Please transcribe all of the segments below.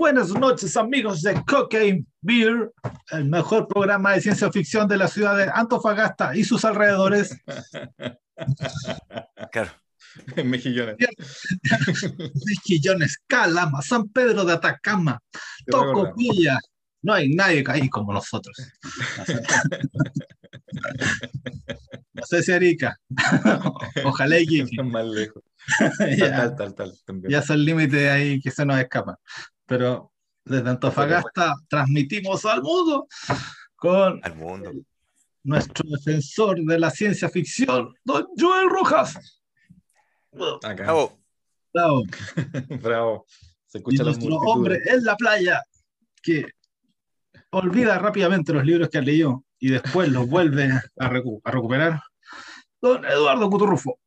Buenas noches, amigos de Cocaine Beer, el mejor programa de ciencia ficción de la ciudad de Antofagasta y sus alrededores. Claro. Mejillones. Mejillones, Calama, San Pedro de Atacama. Tocopilla. No hay nadie ahí como nosotros. No sé si Arica. Ojalá y. Más lejos. Ya. Tal, tal, tal. también. ya es el límite ahí que se nos escapa. Pero desde Antofagasta transmitimos al mundo con Al mundo. nuestro defensor de la ciencia ficción, don Joel Rojas. Acá. Bravo. Bravo. Bravo. Se Y escucha la nuestro hombre en la playa que olvida rápidamente los libros que ha leído y después los vuelve a, recu- a recuperar. Don Eduardo Cuturrufo.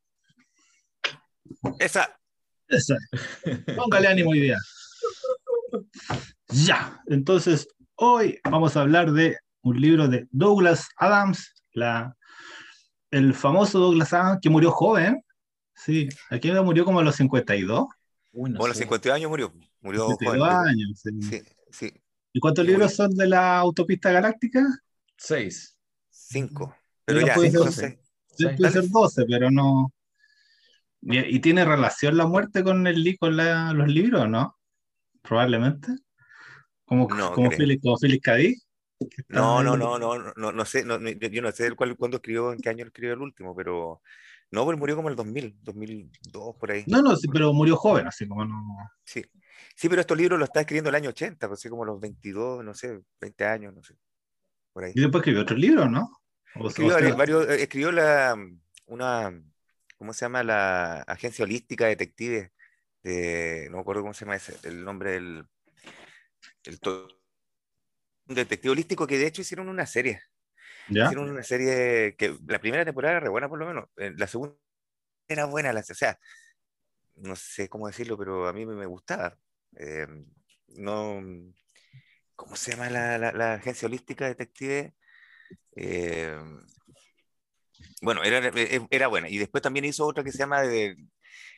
Esa. Esa. Póngale ánimo hoy día. Ya, entonces hoy vamos a hablar de un libro de Douglas Adams, la, el famoso Douglas Adams que murió joven. Sí, aquí murió como a los 52. Uy, no Bueno, a los sé. 52 años murió. Murió 52 joven. años. sí. Sí, sí. ¿Y cuántos libros murió. son de la autopista galáctica? Seis. Cinco. Pero No ya, puede cinco, ser. seis. Puede ser 12, pero no. ¿Y, y tiene relación la muerte con el con la- los libros, no? Probablemente. Como, No como. Philip, como No, no, no, no, no, no, sé, no, yo no sé cuál, cuándo escribió, en qué año escribió el último, pero no, pues murió como el 2000, 2002, por ahí. No, no, sí, pero murió joven, así como no. Sí. Sí, pero estos libros los está escribiendo el año 80, pues así como los 22, no sé, 20 años, no sé, por ahí. Y después escribió otro libro, ¿no? O Escribió, sea, varios- eh, escribió la, una, ¿cómo se llama? La Agencia Holística de Detectives, de, no me acuerdo cómo se llama ese, el nombre del, el un detective holístico que de hecho hicieron una serie. ¿ya? Hicieron una serie que la primera temporada era buena por lo menos, eh, la segunda era buena, la, o sea, no sé cómo decirlo, pero a mí me, me gustaba. Eh, no, ¿cómo se llama la, la- la agencia holística detective? Eh, bueno, era, era era buena. Y después también hizo otra que se llama de-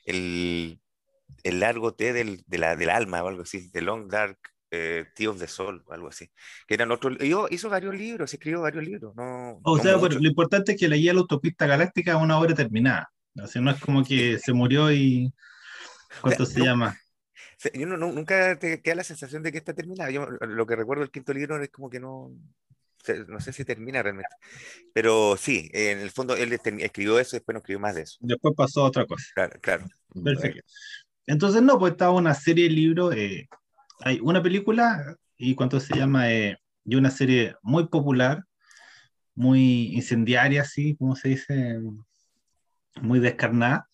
el, el largo té del, de la, del alma o algo así, The Long Dark eh, Tea of the Soul o algo así. Que eran otros, hizo, hizo varios libros, escribió varios libros. No, O no sea, pero muchos. lo importante es que leía la autopista galáctica a una obra terminada. Así no es como que se murió y. ¿Cuánto se no. llama? Yo no- nunca te queda la sensación de que está terminada. Yo lo que recuerdo del quinto libro es como que no, no sé si termina realmente. Pero sí, en el fondo él termi- escribió eso y después no escribió más de eso. Después pasó otra cosa. Claro, claro. Perfecto. Entonces, no, pues estaba una serie de libros. eh, hay una película y cuánto se llama, eh, y una serie muy popular, muy incendiaria, así, como se dice, muy descarnada.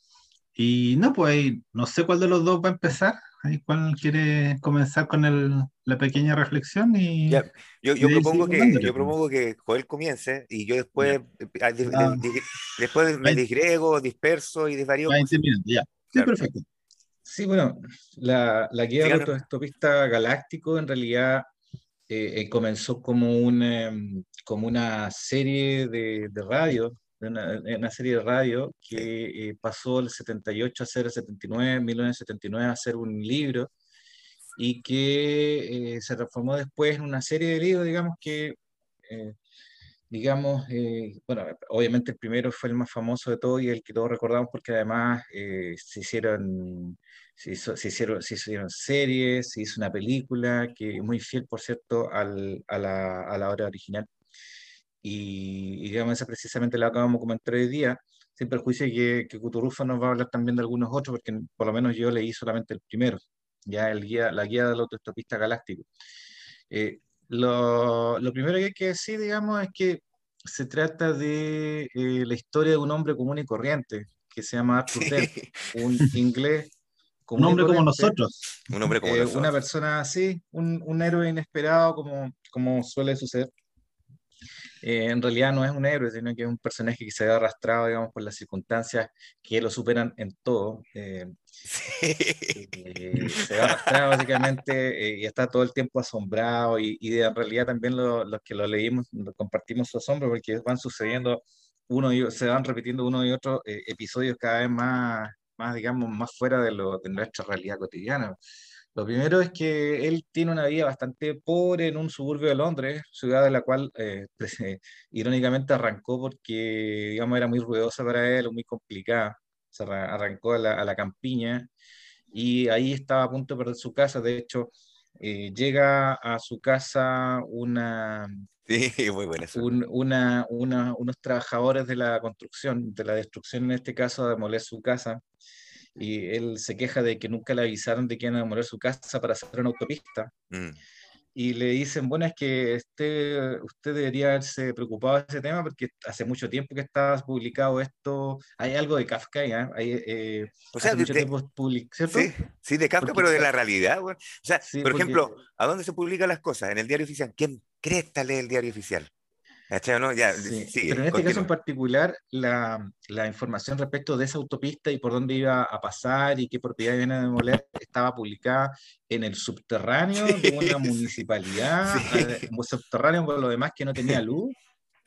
Y no, pues ahí, no sé cuál de los dos va a empezar. Ahí cuál quiere comenzar con el- la pequeña reflexión y Ya, Yo, yo ahí propongo que, yo pues. propongo que Joel comience y yo después, ah, di- Ah. después me disgrego, disperso y desvarío. ya. Sí, Claro. perfecto. Sí, bueno, la, la guía Síganos. autoestopista galáctico en realidad eh, eh, comenzó como una, em, como una serie de, de radio, de una, una serie de radio que eh, pasó del 78 a ser el 79, 1979 a ser un libro y que eh, se transformó después en una serie de libros, digamos que, eh, digamos, eh, bueno, obviamente el primero fue el más famoso de todos y el que todos recordamos porque además eh, se hicieron se, hizo- se hicieron, se hicieron series, se hizo una película que muy fiel, por cierto, al- a, la, a la obra original. Y, y digamos, esa precisamente la acabamos de comentar hoy día, sin perjuicio que, que Cuturrufo nos va a hablar también de algunos otros, porque por lo menos yo leí solamente el primero, ya el guía, la guía del autoestopista galáctico. Eh, lo, lo primero que hay que decir, digamos, es que se trata de eh, la historia de un hombre común y corriente, que se llama Arthur Dent, un inglés Un y hombre como nosotros. Un hombre como eh, nosotros. una persona así, un, un héroe inesperado como, como suele suceder. Eh, en realidad no es un héroe, sino que es un personaje que se ve arrastrado, digamos, por las circunstancias que lo superan en todo. Eh, eh, se ve arrastrado básicamente eh, y está todo el tiempo asombrado y, y en realidad también lo- los que lo leímos lo compartimos su asombro porque van sucediendo uno y se van repitiendo uno y otro eh, episodios cada vez más, más digamos, más fuera de, lo, de nuestra realidad cotidiana. Lo primero es que él tiene una vida bastante pobre en un suburbio de Londres, ciudad de la cual eh, irónicamente arrancó porque, digamos, era muy ruidosa para él, muy complicada. Se arrancó a la, a la campiña y ahí estaba a punto de perder su casa. De hecho, eh, llega a su casa una, Sí, muy buena un- una, una- unos trabajadores de la construcción, de la destrucción en este caso, a demoler su casa. Y él se queja de que nunca le avisaron de que iban a demoler su casa para hacer una autopista. Mm. Y le dicen, bueno, es que este, usted debería haberse preocupado de ese tema porque hace mucho tiempo que está publicado esto. Hay algo de Kafka, eh, O sea, de- public- ¿cierto? sí, sí, de Kafka, Porque pero de la realidad. O sea, Sí, por porque- ejemplo, ¿a dónde se publican las cosas? En el diario oficial. ¿Quién cresta lee el diario oficial? ¿Cachai o no? Ya, Sí, sigue, pero en este caso en particular, la, la información respecto de esa autopista y por dónde iba a pasar y qué propiedad iban a demoler estaba publicada en el subterráneo de Sí, una sí, municipalidad, sí. eh, subterráneo por lo demás que no tenía luz.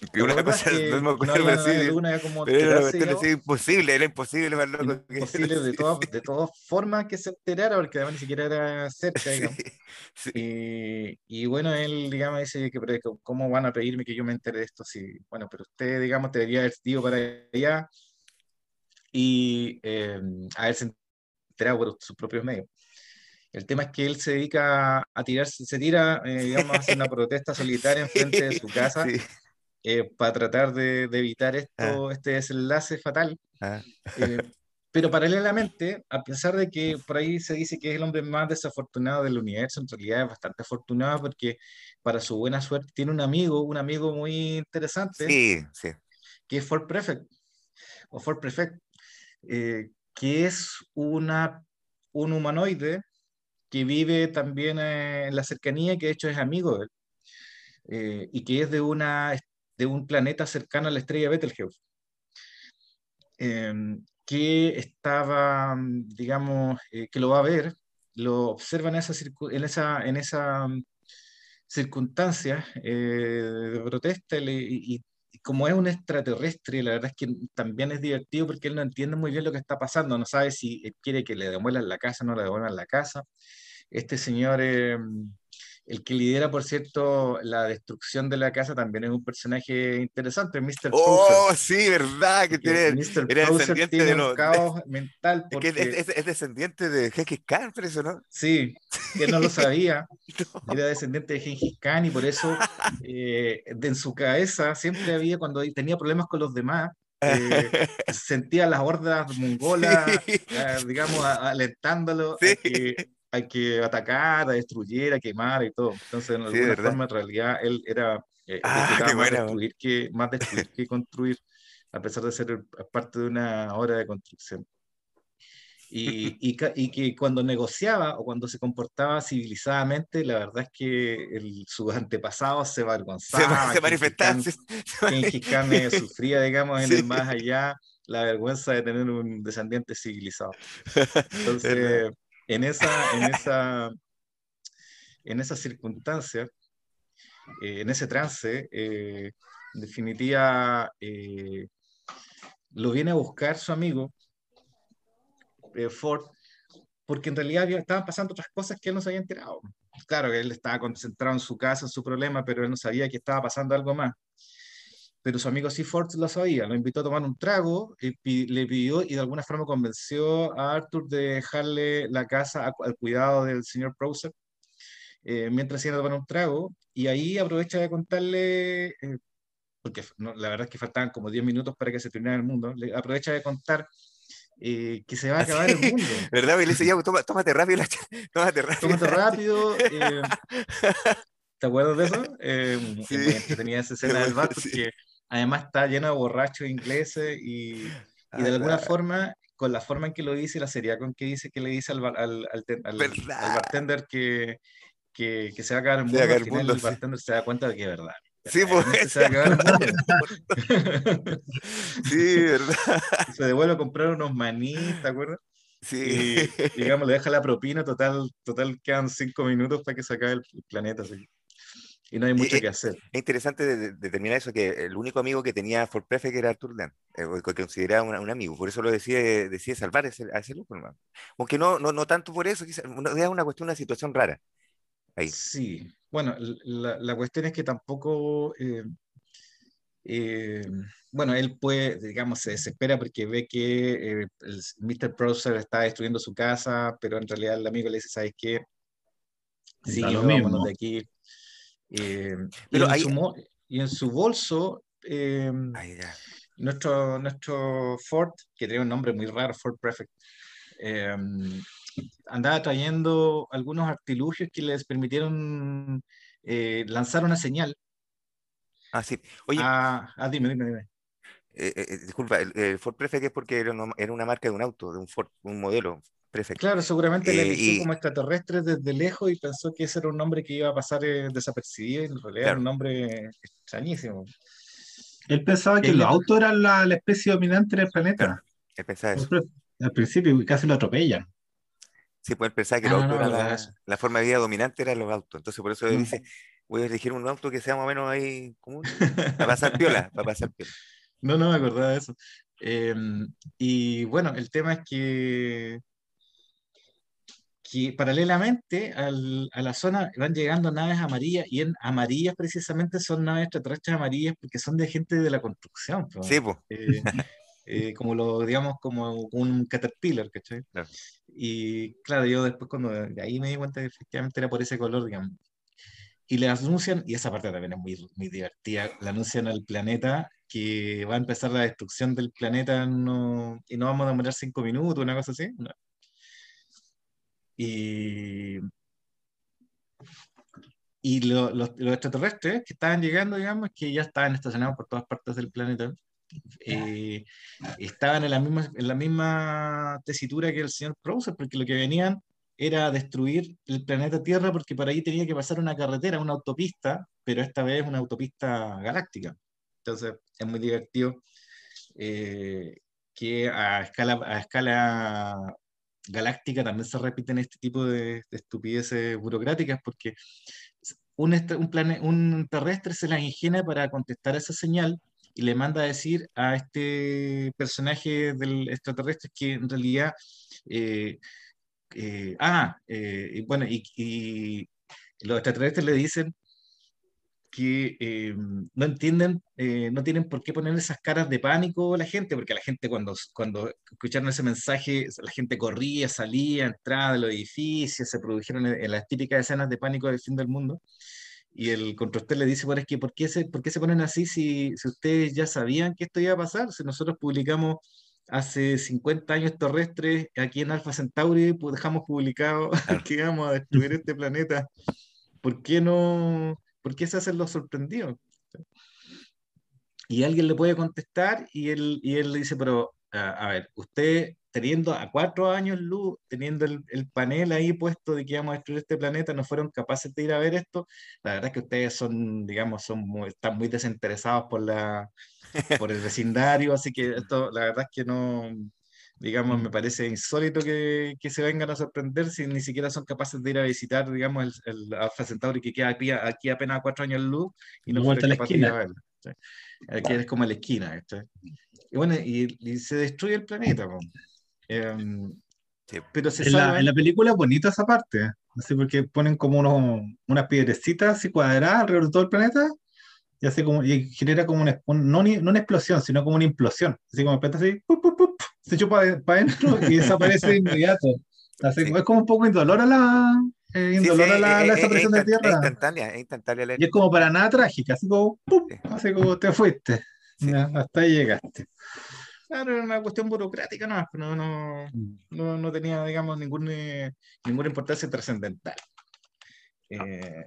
Y una ¿Recuerdas cosa, que- no me que acuerdo, había- pero sí, como era digamos? así imposible, era imposible, loco que- imposible de sí, todas, de todas formas que se enterara, porque además ni siquiera era cerca, sí, digamos. sí. Y, y bueno, él, digamos, dice que, pero que ¿cómo van a pedirme que yo me entere de esto? Si, bueno, pero usted, digamos, debería haber ido para allá y eh, haberse enterado por sus propios medios. El tema es que él se dedica a tirarse, se tira, eh, digamos, a hacer una protesta solitaria enfrente de su casa Sí. Eh, para tratar de, de evitar esto, este desenlace fatal. Ah, Eh, pero paralelamente, a pesar de que por ahí se dice que es el hombre más desafortunado del universo, en realidad es bastante afortunado porque para su buena suerte tiene un amigo, un amigo muy interesante, sí, sí. que es Ford Prefect, o Ford Prefect, eh, que es una, un humanoide que vive también eh, en la cercanía, que de hecho es amigo de él, eh, y que es de, una, de un planeta cercano a la estrella Betelgeuse eh, que estaba, digamos, eh, que lo va a ver, lo observa en esa, en esa, en esa mm, circunstancia eh, de protesta y, y- como es un extraterrestre, la verdad es que también es divertido porque él no entiende muy bien lo que está pasando, no sabe si quiere que le demuelan la casa no le devuelvan la casa. Este señor, eh, el que lidera, por cierto, la destrucción de la casa, también es un personaje interesante, Mr. Oh, sí, verdad, que tiene, Mr. era descendiente tiene de un los- caos mental es, porque, que es, es- es descendiente de Gengis Khan, por eso, ¿no? sí, que no lo sabía, No. era descendiente de Gengis Khan y por eso eh, en su cabeza siempre había, cuando tenía problemas con los demás, eh, sentía las hordas mongolas, Sí. eh, digamos, a- alentándolo Sí. a, que, a que atacara, a destruyera, a quemara y todo. Entonces, en Sí, alguna verdad. forma, en realidad, él era eh, Ah, qué más, destruir que, más destruir que construir, a pesar de ser parte de una obra de construcción. Y, y, y que cuando negociaba o cuando se comportaba civilizadamente, la verdad es que el, sus antepasados se Se, avergonzaban. se Gengis manifestaban. Khan- se eh, sufría, digamos, en Sí. el más allá la vergüenza de tener un descendiente civilizado. Entonces, en esa, en esa, en esa circunstancia, eh, en ese trance, eh, en definitiva, eh, lo viene a buscar su amigo Ford, porque en realidad estaban pasando otras cosas que él no se había enterado. Claro que él estaba concentrado en su casa, en su problema, pero él no sabía que estaba pasando algo más. Pero su amigo Seaford lo sabía, lo invitó a tomar un trago, y le pidió y de alguna forma convenció a Arthur de dejarle la casa al cuidado del señor Prowser eh, mientras iban a tomar un trago, y ahí aprovecha de contarle, eh, porque no, la verdad es que faltaban como 10 minutos para que se terminara el mundo, le aprovecha de contar eh, que se va a acabar el mundo. ¿Verdad? Y le dice, ya, toma- tómate rápido la tómate rápido. Tómate rápido. eh, ¿Te acuerdas de eso? Eh, Sí. entretenida esa escena del bar Sí. Además está llena de borrachos ingleses y, y Ah, de alguna la- forma, con la forma en que lo dice, la seriedad con que dice que le dice al, al, al, al- bartender que, que, que se va a acabar el Se mundo, acabar al el final mundo, el sí. bartender se da cuenta de que es verdad. Sí, pues. Se va a acabar el mundo. Sí, ¿verdad? se devuelve a comprar unos maní, ¿te acuerdas? Sí. Y digamos, le deja la propina, total, total quedan cinco minutos para que se acabe el planeta. así. Y no hay mucho Eh, que hacer. Es interesante de- de- determinar eso, que el único amigo que tenía Ford Prefect era Arthur Dent, eh, que consideraba una- un amigo, por eso lo decide, decide salvar ese- a ese loco, hermano. Aunque no, no, no tanto por eso, quizás, no- es una cuestión, una situación rara. Ahí. Sí, bueno, la, la cuestión es que tampoco, eh, eh, bueno, él puede, digamos, se desespera porque ve que eh, el Mr. Browser está destruyendo su casa, pero en realidad el amigo le dice, ¿sabes qué? Sí, lo vámonos mismo. de aquí. Eh, y, Pero en hay- su, y en su bolso, eh, Ahí ya. nuestro, nuestro Ford, que tiene un nombre muy raro, Ford Prefect, eh, andaba trayendo algunos artilugios que les permitieron eh, lanzar una señal. Ah, sí. Oye, a, ah, dime, dime, dime. eh, eh, disculpa, el, el Ford Prefect es porque era una marca de un auto, de un Ford, un modelo Claro, seguramente le Eh, eligió y- como extraterrestre desde lejos y pensó que ese era un nombre que iba a pasar eh, desapercibido y en realidad era Claro. un nombre extrañísimo. Él pensaba que los autos eran la, la especie dominante del planeta. Él pensaba eso. Al principio casi lo atropellan. Sí, pues él pensaba que Ah, los no, autos no, la forma de vida dominante eran los autos. Entonces por eso él Mm. dice, voy a elegir un auto que sea más o menos ahí común, para pasar piola, para pasar piola. No, no me acordaba de eso. Eh, y bueno, el tema es que, que paralelamente al- a la zona van llegando naves amarillas y en amarillas precisamente son naves extraterrestres amarillas porque son de gente de la construcción. Sí, pues. Eh, eh, como lo, digamos, como un caterpillar, ¿cachai? Claro. Y claro, yo después cuando de ahí me di cuenta que efectivamente era por ese color, digamos. Y le anuncian, y esa parte también es muy, muy divertida, le anuncian al planeta que va a empezar la destrucción del planeta uno- y no vamos a demorar cinco minutos, una cosa así. No. Y, y lo- los, los extraterrestres que estaban llegando, digamos, que ya estaban estacionados por todas partes del planeta, eh, estaban en la, misma, en la misma tesitura que el señor Krauser, porque lo que venían era destruir el planeta Tierra, porque por ahí tenía que pasar una carretera, una autopista, pero esta vez una autopista galáctica. Entonces es muy divertido eh, que a escala, a escala galáctica también se repiten este tipo de, de estupideces burocráticas, porque un, un, plane- un terrestre se la ingenia para contestar esa señal y le manda a decir a este personaje del extraterrestre que en realidad, eh, eh, ah, eh, bueno, y, y los extraterrestres le dicen que eh, no entienden, eh, no tienen por qué poner esas caras de pánico a la gente, porque la gente cuando, cuando escucharon ese mensaje, la gente corría, salía, entraba de los edificios, se produjeron en, en las típicas escenas de pánico del fin del mundo. Y el contractor le dice, bueno, es que ¿por qué se, por qué se ponen así si, si ustedes ya sabían que esto iba a pasar? Si nosotros publicamos hace 50 años terrestres aquí en Alpha Centauri, pues dejamos publicado que íbamos a destruir este planeta. ¿Por qué no? ¿Por qué se hacen los sorprendidos? Y alguien le puede contestar y él, y él le dice, pero a, ver, usted teniendo a cuatro años luz, teniendo el, el panel ahí puesto de que íbamos a destruir este planeta, no fueron capaces de ir a ver esto, la verdad es que ustedes son, digamos, son están muy desinteresados por, la, por el vecindario, así que esto, la verdad es que no, digamos, me parece insólito que, que se vengan a sorprender si ni siquiera son capaces de ir a visitar, digamos, el, el Alpha Centauri que queda aquí, aquí apenas a cuatro años luz y no La vuelta a la capaces de esquina. verlo. ¿sí? Aquí es como la esquina, ¿cachai? Y bueno, y, y se destruye el planeta, po. Em, Sí. pero se En la, salvan. en la película es bonita esa parte, así porque ponen como unos, unas piedrecitas así cuadradas alrededor de todo el planeta y, hace como, y genera como una, un- no, ni- no una explosión, sino como una implosión. Así como el planeta así, pup, pup, pup, se chupa para adentro y desaparece de inmediato. Así Sí. como- Es como un poco indolora la, eh, Sí, sí, indolora la, es- la es- desaparición es de Es tierra. instantánea, es instantánea la Y es como para nada trágica, así como, Sí. así como te fuiste. Sí. Ya, hasta ahí llegaste. Claro, era una cuestión burocrática, no, no, no, no, no tenía, digamos, ningún, eh, ninguna importancia trascendental. Eh,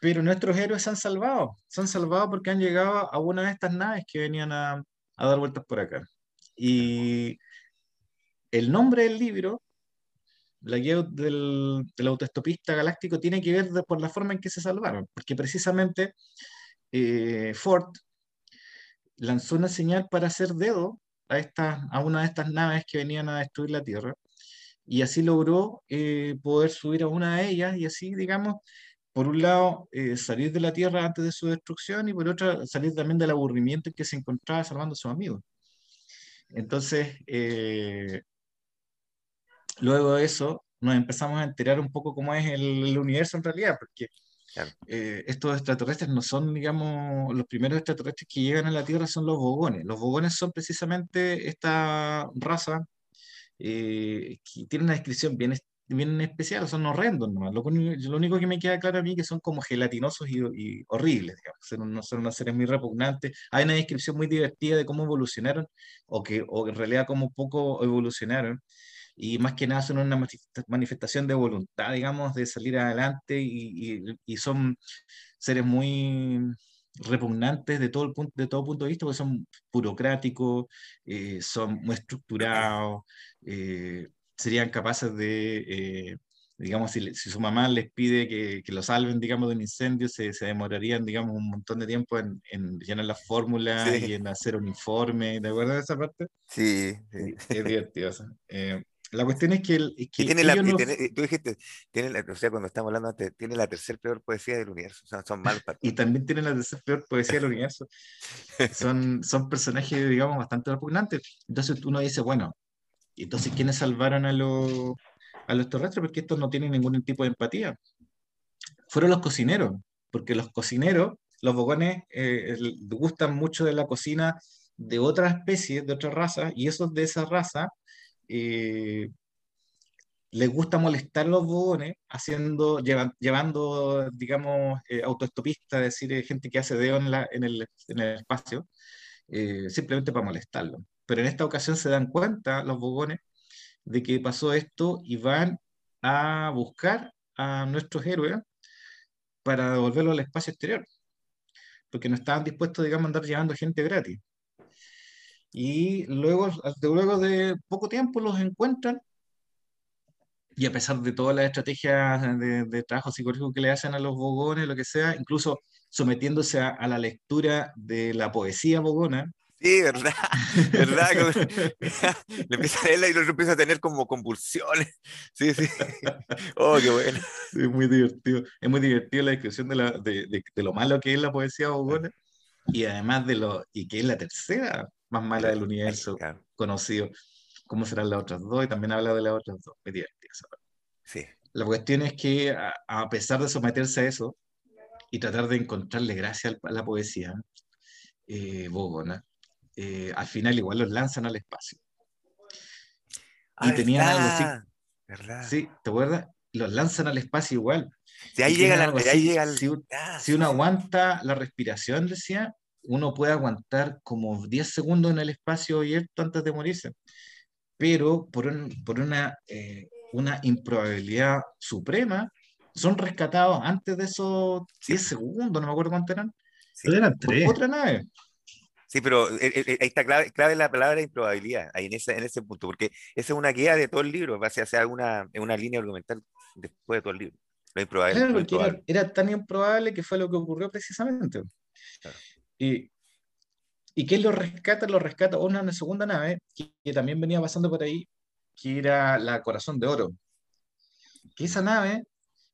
pero nuestros héroes se han salvado, se han salvado porque han llegado a una de estas naves que venían a, a dar vueltas por acá. Y el nombre del libro, la guía del, autoestopista galáctico, tiene que ver por la forma en que se salvaron, porque precisamente eh, Ford lanzó una señal para hacer dedo a, esta, a una de estas naves que venían a destruir la Tierra y así logró eh, poder subir a una de ellas y así, digamos, por un lado, eh, salir de la Tierra antes de su destrucción y por otro, salir también del aburrimiento en que se encontraba salvando a sus amigos. Entonces, eh, luego de eso, nos empezamos a enterar un poco cómo es el, universo en realidad, porque eh, estos extraterrestres no son, digamos, los primeros extraterrestres que llegan a la Tierra son los bogones. Los bogones son precisamente esta raza que tiene una descripción bien, bien especial, son horrendos nomás. Lo, lo, único que me queda claro a mí es que son como gelatinosos y, horribles, digamos. no son unas seres muy repugnantes. Hay una descripción muy divertida de cómo evolucionaron, o que o en realidad cómo poco evolucionaron. Y más que nada son una manifestación de voluntad, digamos, de salir adelante y, y, son seres muy repugnantes de todo, el punto, de todo punto de vista, porque son burocráticos, eh, son muy estructurados, eh, serían capaces de, eh, digamos, si, si, su mamá les pide que, que, lo salven, digamos, de un incendio, se, se demorarían, digamos, un montón de tiempo en, en llenar las fórmulas y en hacer un informe, ¿de acuerdo esa parte? Sí, sí. Es divertido. Eh, la cuestión es que, el, que tiene la, tiene, tú dijiste, tiene la, o sea, cuando estamos hablando antes, tiene la tercera peor poesía del universo, sea, son malos Y también tiene la tercera peor poesía del universo. son, son personajes, digamos, bastante repugnantes. Entonces uno dice, bueno, entonces, ¿quiénes salvaron a los, a los terrestres? Porque estos no tienen ningún tipo de empatía. Fueron los cocineros, porque los cocineros, los bogones, eh, gustan mucho de la cocina de otras especies, de otras razas, y esos de esa raza eh, les gusta molestar a los bogones haciendo, llevando, digamos, eh, autoestopistas, es decir, gente que hace dedo en, el, en el espacio, simplemente para molestarlos. Pero en esta ocasión se dan cuenta los bogones de que pasó esto y van a buscar a nuestros héroes para devolverlo al espacio exterior, porque no estaban dispuestos, digamos, a andar llevando gente gratis. Y luego, luego de poco tiempo los encuentran y a pesar de todas las estrategias de, trabajo psicológico que le hacen a los bogones, lo que sea, incluso sometiéndose a la lectura de la poesía bogona, Sí, verdad, verdad. le empieza a leerla y luego empieza a tener como convulsiones. Sí, sí. Oh, qué bueno. es muy divertido. Es muy divertido la descripción de, la, de, de, lo malo que es la poesía bogona y además de lo, y que es la tercera más mala del universo conocido. ¿Cómo serán las otras dos? Y también habla de las otras dos. Muy divertido. Sí. La cuestión es que a, pesar de someterse a eso y tratar de encontrarle gracia a la poesía, eh, Bogona, eh, al final igual los lanzan al espacio. y ah, tenían algo así. ¿verdad? Sí, ¿te acuerdas? Los lanzan al espacio igual. Si ahí llega, la, ahí llega el... si, uno aguanta la respiración, decía, uno puede aguantar como 10 segundos en el espacio abierto antes de morirse. Pero por, por una, eh, una improbabilidad suprema, son rescatados antes de esos 10 segundos, no me acuerdo cuánto eran. Sí, eran tres. Otra nave. Sí, pero eh, eh, eh, ahí está clave, clave la palabra improbabilidad, ahí en ese, en ese punto, porque esa es una guía de todo el libro, va a ser una, una línea argumental después de todo el libro. Lo improbable. Era, tan improbable que fue lo que ocurrió precisamente. Y, y que lo rescata, lo rescata una, una segunda nave que, también venía pasando por ahí, que era la Corazón de Oro. Que esa nave,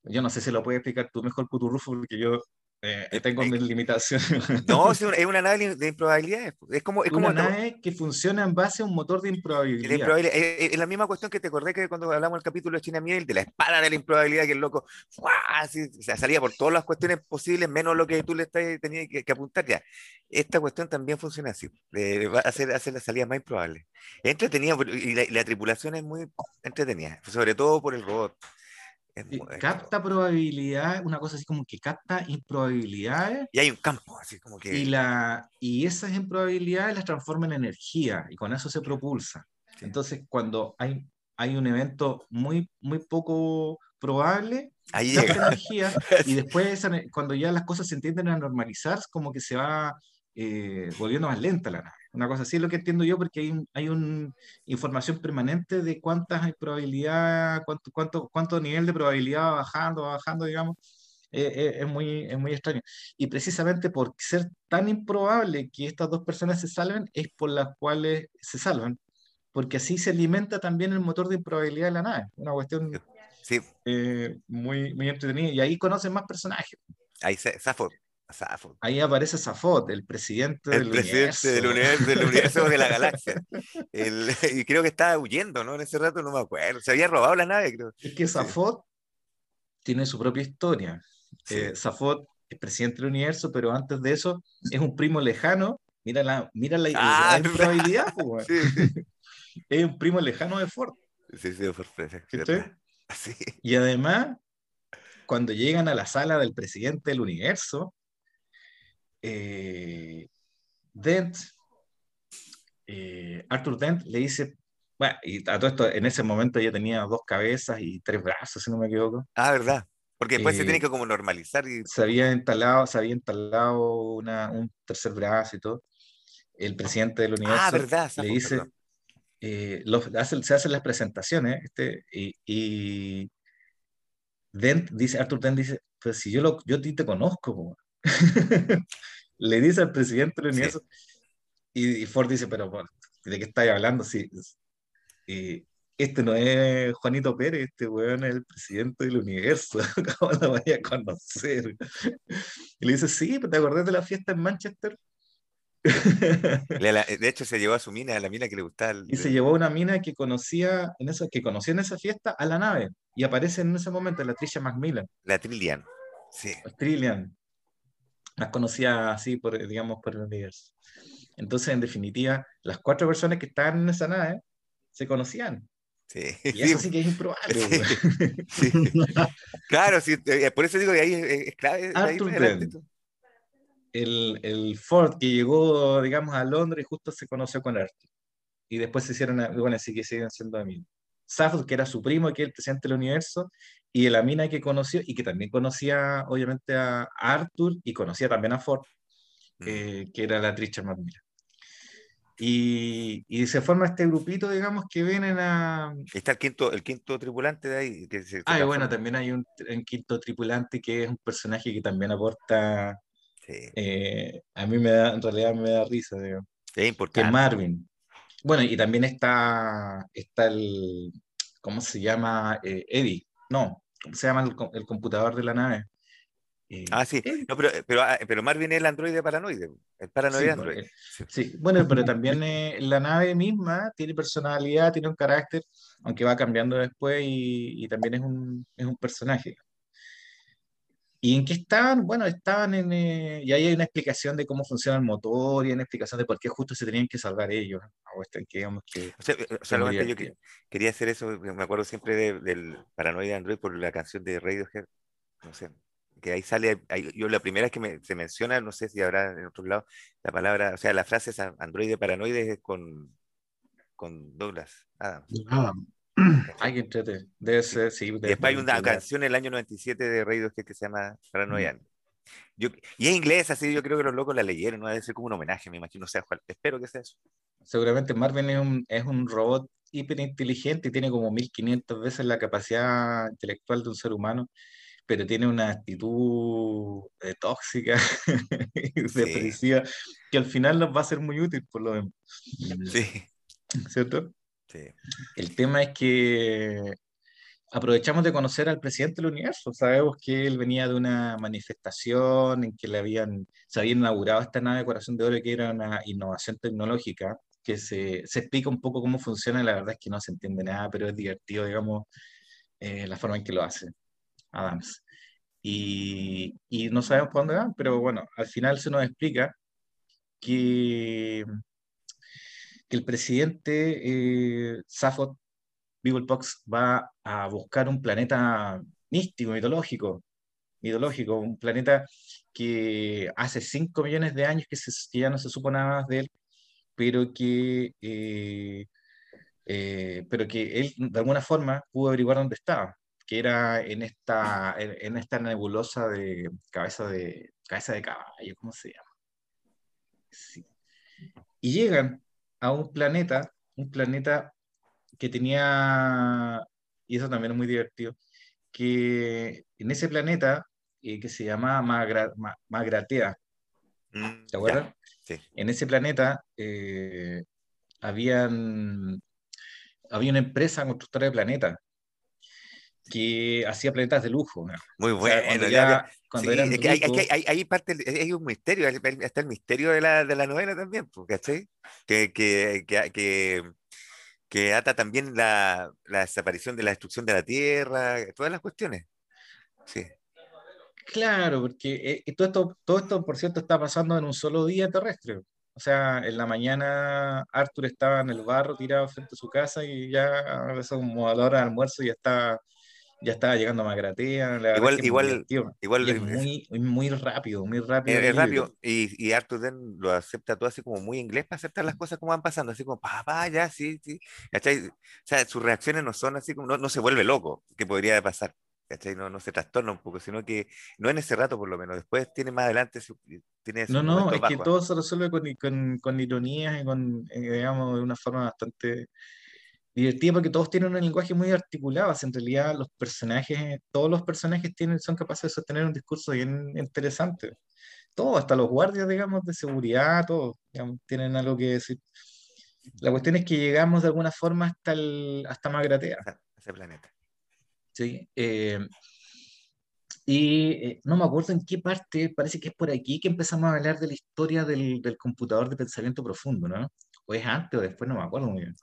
yo no sé si lo puedes explicar tú mejor, Puturrufo, porque yo eh, eh, tengo mis limitaciones. No, es una nave de improbabilidades. Es como, es como una nave que funciona en base a un motor de improbabilidad. Es, la misma cuestión que te acordé que cuando hablamos del capítulo de China Miel, de la espada de la improbabilidad, que el loco salía por todas las cuestiones posibles, menos lo que tú le estás, tenías que, apuntar ya. Esta cuestión también funciona así. va a hacer, hacer las salidas más improbables. Entretenida, y la, la tripulación es muy entretenida, sobre todo por el robot capta probabilidades, una cosa así como que capta improbabilidades. Y hay un campo, así como que. Y, la, y esas improbabilidades las transforma en energía y con eso se propulsa. Entonces, cuando hay, hay un evento muy, muy poco probable, Ahí llega. energía y después, cuando ya las cosas se entienden a normalizar, como que se va eh, volviendo más lenta la nave. Una cosa así es lo que entiendo yo, porque hay, hay una información permanente de cuántas hay probabilidad, cuánto, cuánto, cuánto nivel de probabilidad va bajando, va bajando, digamos. Eh, eh, es, muy, es muy extraño. Y precisamente por ser tan improbable que estas dos personas se salven, es por las cuales se salvan, porque así se alimenta también el motor de improbabilidad de la nave. Una cuestión Sí, eh, muy, muy entretenido. Y ahí conocen más personajes. ahí se, Zafo. Ahí aparece Zafot, el presidente El del presidente universo. del universo de la galaxia. El- y creo que estaba huyendo, ¿no? En ese rato no me acuerdo. Se había robado la nave, creo. Es que Zafot tiene su propia historia. Sí. Eh, Zafot es presidente del universo, pero antes de eso es un primo lejano. Mira la, mira la, Ah, la improbabilidad, po, weón. Sí, es un primo lejano de Ford. Sí, sí. ¿verdad? Sí. Y además, cuando llegan a la sala del presidente del universo, eh, Dent, eh, Arthur Dent le dice, bueno, y a todo esto, en ese momento ya tenía dos cabezas y tres brazos, si no me equivoco. Ah, ¿verdad? Porque después se Eh, tiene que como normalizar y Se había instalado, se había instalado una- un tercer brazo y todo. El presidente del universo Ah, verdad, le dice, eh, los- hace- se hacen las presentaciones, este, y, y Dent dice, Arthur Dent dice, pues si yo, lo, yo a ti te conozco, po". le dice al presidente del Sí. universo, y, y Ford dice, pero ¿de qué estáis hablando? Si, y este no es Juanito Pérez, este weón es el presidente del universo, ¿cómo lo vaya a conocer? Y le dice, sí, ¿te acordás de la fiesta en Manchester? De hecho, se llevó a su mina, a la mina que le gustaba. el- Y se llevó una mina que conocía en esa, que conocía en esa fiesta a la nave. Y aparece en ese momento la Trisha Macmillan, La Trillian. Sí. Trillian. Más conocida así, por, digamos, por el universo. Entonces, en definitiva, las cuatro personas que estaban en esa nave se conocían. Sí. Y eso sí que es improbable. Sí. Sí. Claro, sí, eh, por eso digo que ahí es, es clave. ahí Arthur tú. El, el Ford que llegó, digamos, a Londres y justo se conoció con Arthur. Y después se hicieron, bueno, sí que siguen siendo amigos. Safdie, que era su primo, que es el presidente del universo, y la mina que conoció, y que también conocía, obviamente, a Arthur, y conocía también a Ford, Mm. eh, que era la Trisha Macmillan. Y, y se forma este grupito, digamos, que vienen a... Está el quinto, el quinto tripulante de ahí. Que se, Ah, y bueno, también hay un, un quinto tripulante que es un personaje que también aporta... Sí. eh, a mí me da, en realidad me da risa, digamos. Es que importante. Marvin. Bueno, y también está, está el, ¿cómo se llama? Eh, Eddie. No, ¿cómo se llama el, co- el computador de la nave? Eh, Ah, sí. No, pero, pero, ah, pero Marvin es el androide paranoide. El paranoide Sí, androide. Sí. Sí, bueno, pero también eh, la nave misma tiene personalidad, tiene un carácter, aunque va cambiando después y, y también es un, es un personaje. ¿Y en qué estaban? Bueno, estaban en... eh, y ahí hay una explicación de cómo funciona el motor y hay una explicación de por qué justo se tenían que salvar ellos. O este, que digamos que... O sea, eh, muy solamente yo que- quería hacer eso, me acuerdo siempre de- del paranoide android por la canción de Radiohead, no sé, que ahí sale, ahí- yo la primera vez que me- se menciona, no sé si habrá en otros lados, la palabra, o sea, la frase es androide paranoide es con, con Douglas Adams. Ah, Ay, que entrete. Debe ser, sí. Debe después hay una canción en el año 97 de Radiohead que se llama Paranoia. Mm. Yo, y es inglés, así yo creo que los locos la leyeron, no debe ser como un homenaje, me imagino, o sea, espero que sea eso. Seguramente Marvin es un, es un robot hiperinteligente y tiene como 1500 veces la capacidad intelectual de un ser humano, pero tiene una actitud eh, tóxica depresiva que al final nos va a ser muy útil, por lo menos. Sí, ¿Cierto? Sí. El tema es que aprovechamos de conocer al presidente del universo. Sabemos que él venía de una manifestación en que le habían, se había inaugurado esta nave Corazón de Oro, que era una innovación tecnológica, que se, se explica un poco cómo funciona. La verdad es que no se entiende nada, pero es divertido, digamos, eh, la forma en que lo hace Adams. Y, y no sabemos por dónde van, pero bueno, al final se nos explica que, que el presidente eh, Beaglebox va a buscar un planeta místico, mitológico, mitológico, un planeta que hace 5 millones de años que, se- que ya no se supo nada más de él, pero que, eh, eh, pero que él de alguna forma pudo averiguar dónde estaba, que era en esta, en, esta nebulosa de cabeza de, cabeza de caballo, ¿cómo se llama? Y llegan a un planeta, un planeta que tenía, y eso también es muy divertido, que en ese planeta eh, que se llamaba Magra- Ma- Magratea, Mm, ¿te acuerdas? sí. En ese planeta eh, habían, había una empresa constructora de planetas que hacía planetas de lujo. Muy O sea, bueno. ya- cuando sí, es que hay, hay- hay- hay parte, hay un misterio, está el misterio de la, de la novela también, ¿cachai? Que, que, que, que, que ata también la, la desaparición de la destrucción de la Tierra, todas las cuestiones. Sí, Claro, porque eh, todo esto, todo esto, por cierto, está pasando en un solo día terrestre. O sea, en la mañana Arthur estaba en el barro tirado frente a su casa y ya a eso como a la hora del almuerzo ya está, ya estaba llegando a verdad Igual- es que es muy igual- igual es muy, muy rápido, muy rápido. es, rápido y, y Arthur Dent lo acepta todo así como muy inglés para aceptar las cosas como van pasando, así como, papá, ya, sí, sí. ¿cachai? O sea, sus reacciones no son así como, no, no se vuelve loco, que podría pasar. ¿cachai? No, no se trastorna un poco, sino que no en ese rato por lo menos, después tiene más adelante, tiene No, no, es que bajos. todo se resuelve con, con, con ironías y con, eh, digamos, de una forma bastante divertida, porque todos tienen un lenguaje muy articulado. en realidad, los personajes, todos los personajes tienen, son capaces de sostener un discurso bien interesante. Todos, hasta los guardias, digamos, de seguridad, todos, digamos, tienen algo que decir. La cuestión es que llegamos de alguna forma hasta, el, hasta Magratea. ese planeta. ¿sí? Eh, y eh, no me acuerdo en qué parte, parece que es por aquí que empezamos a hablar de la historia del, del computador de pensamiento profundo, ¿no? O es antes o después, no me acuerdo muy bien.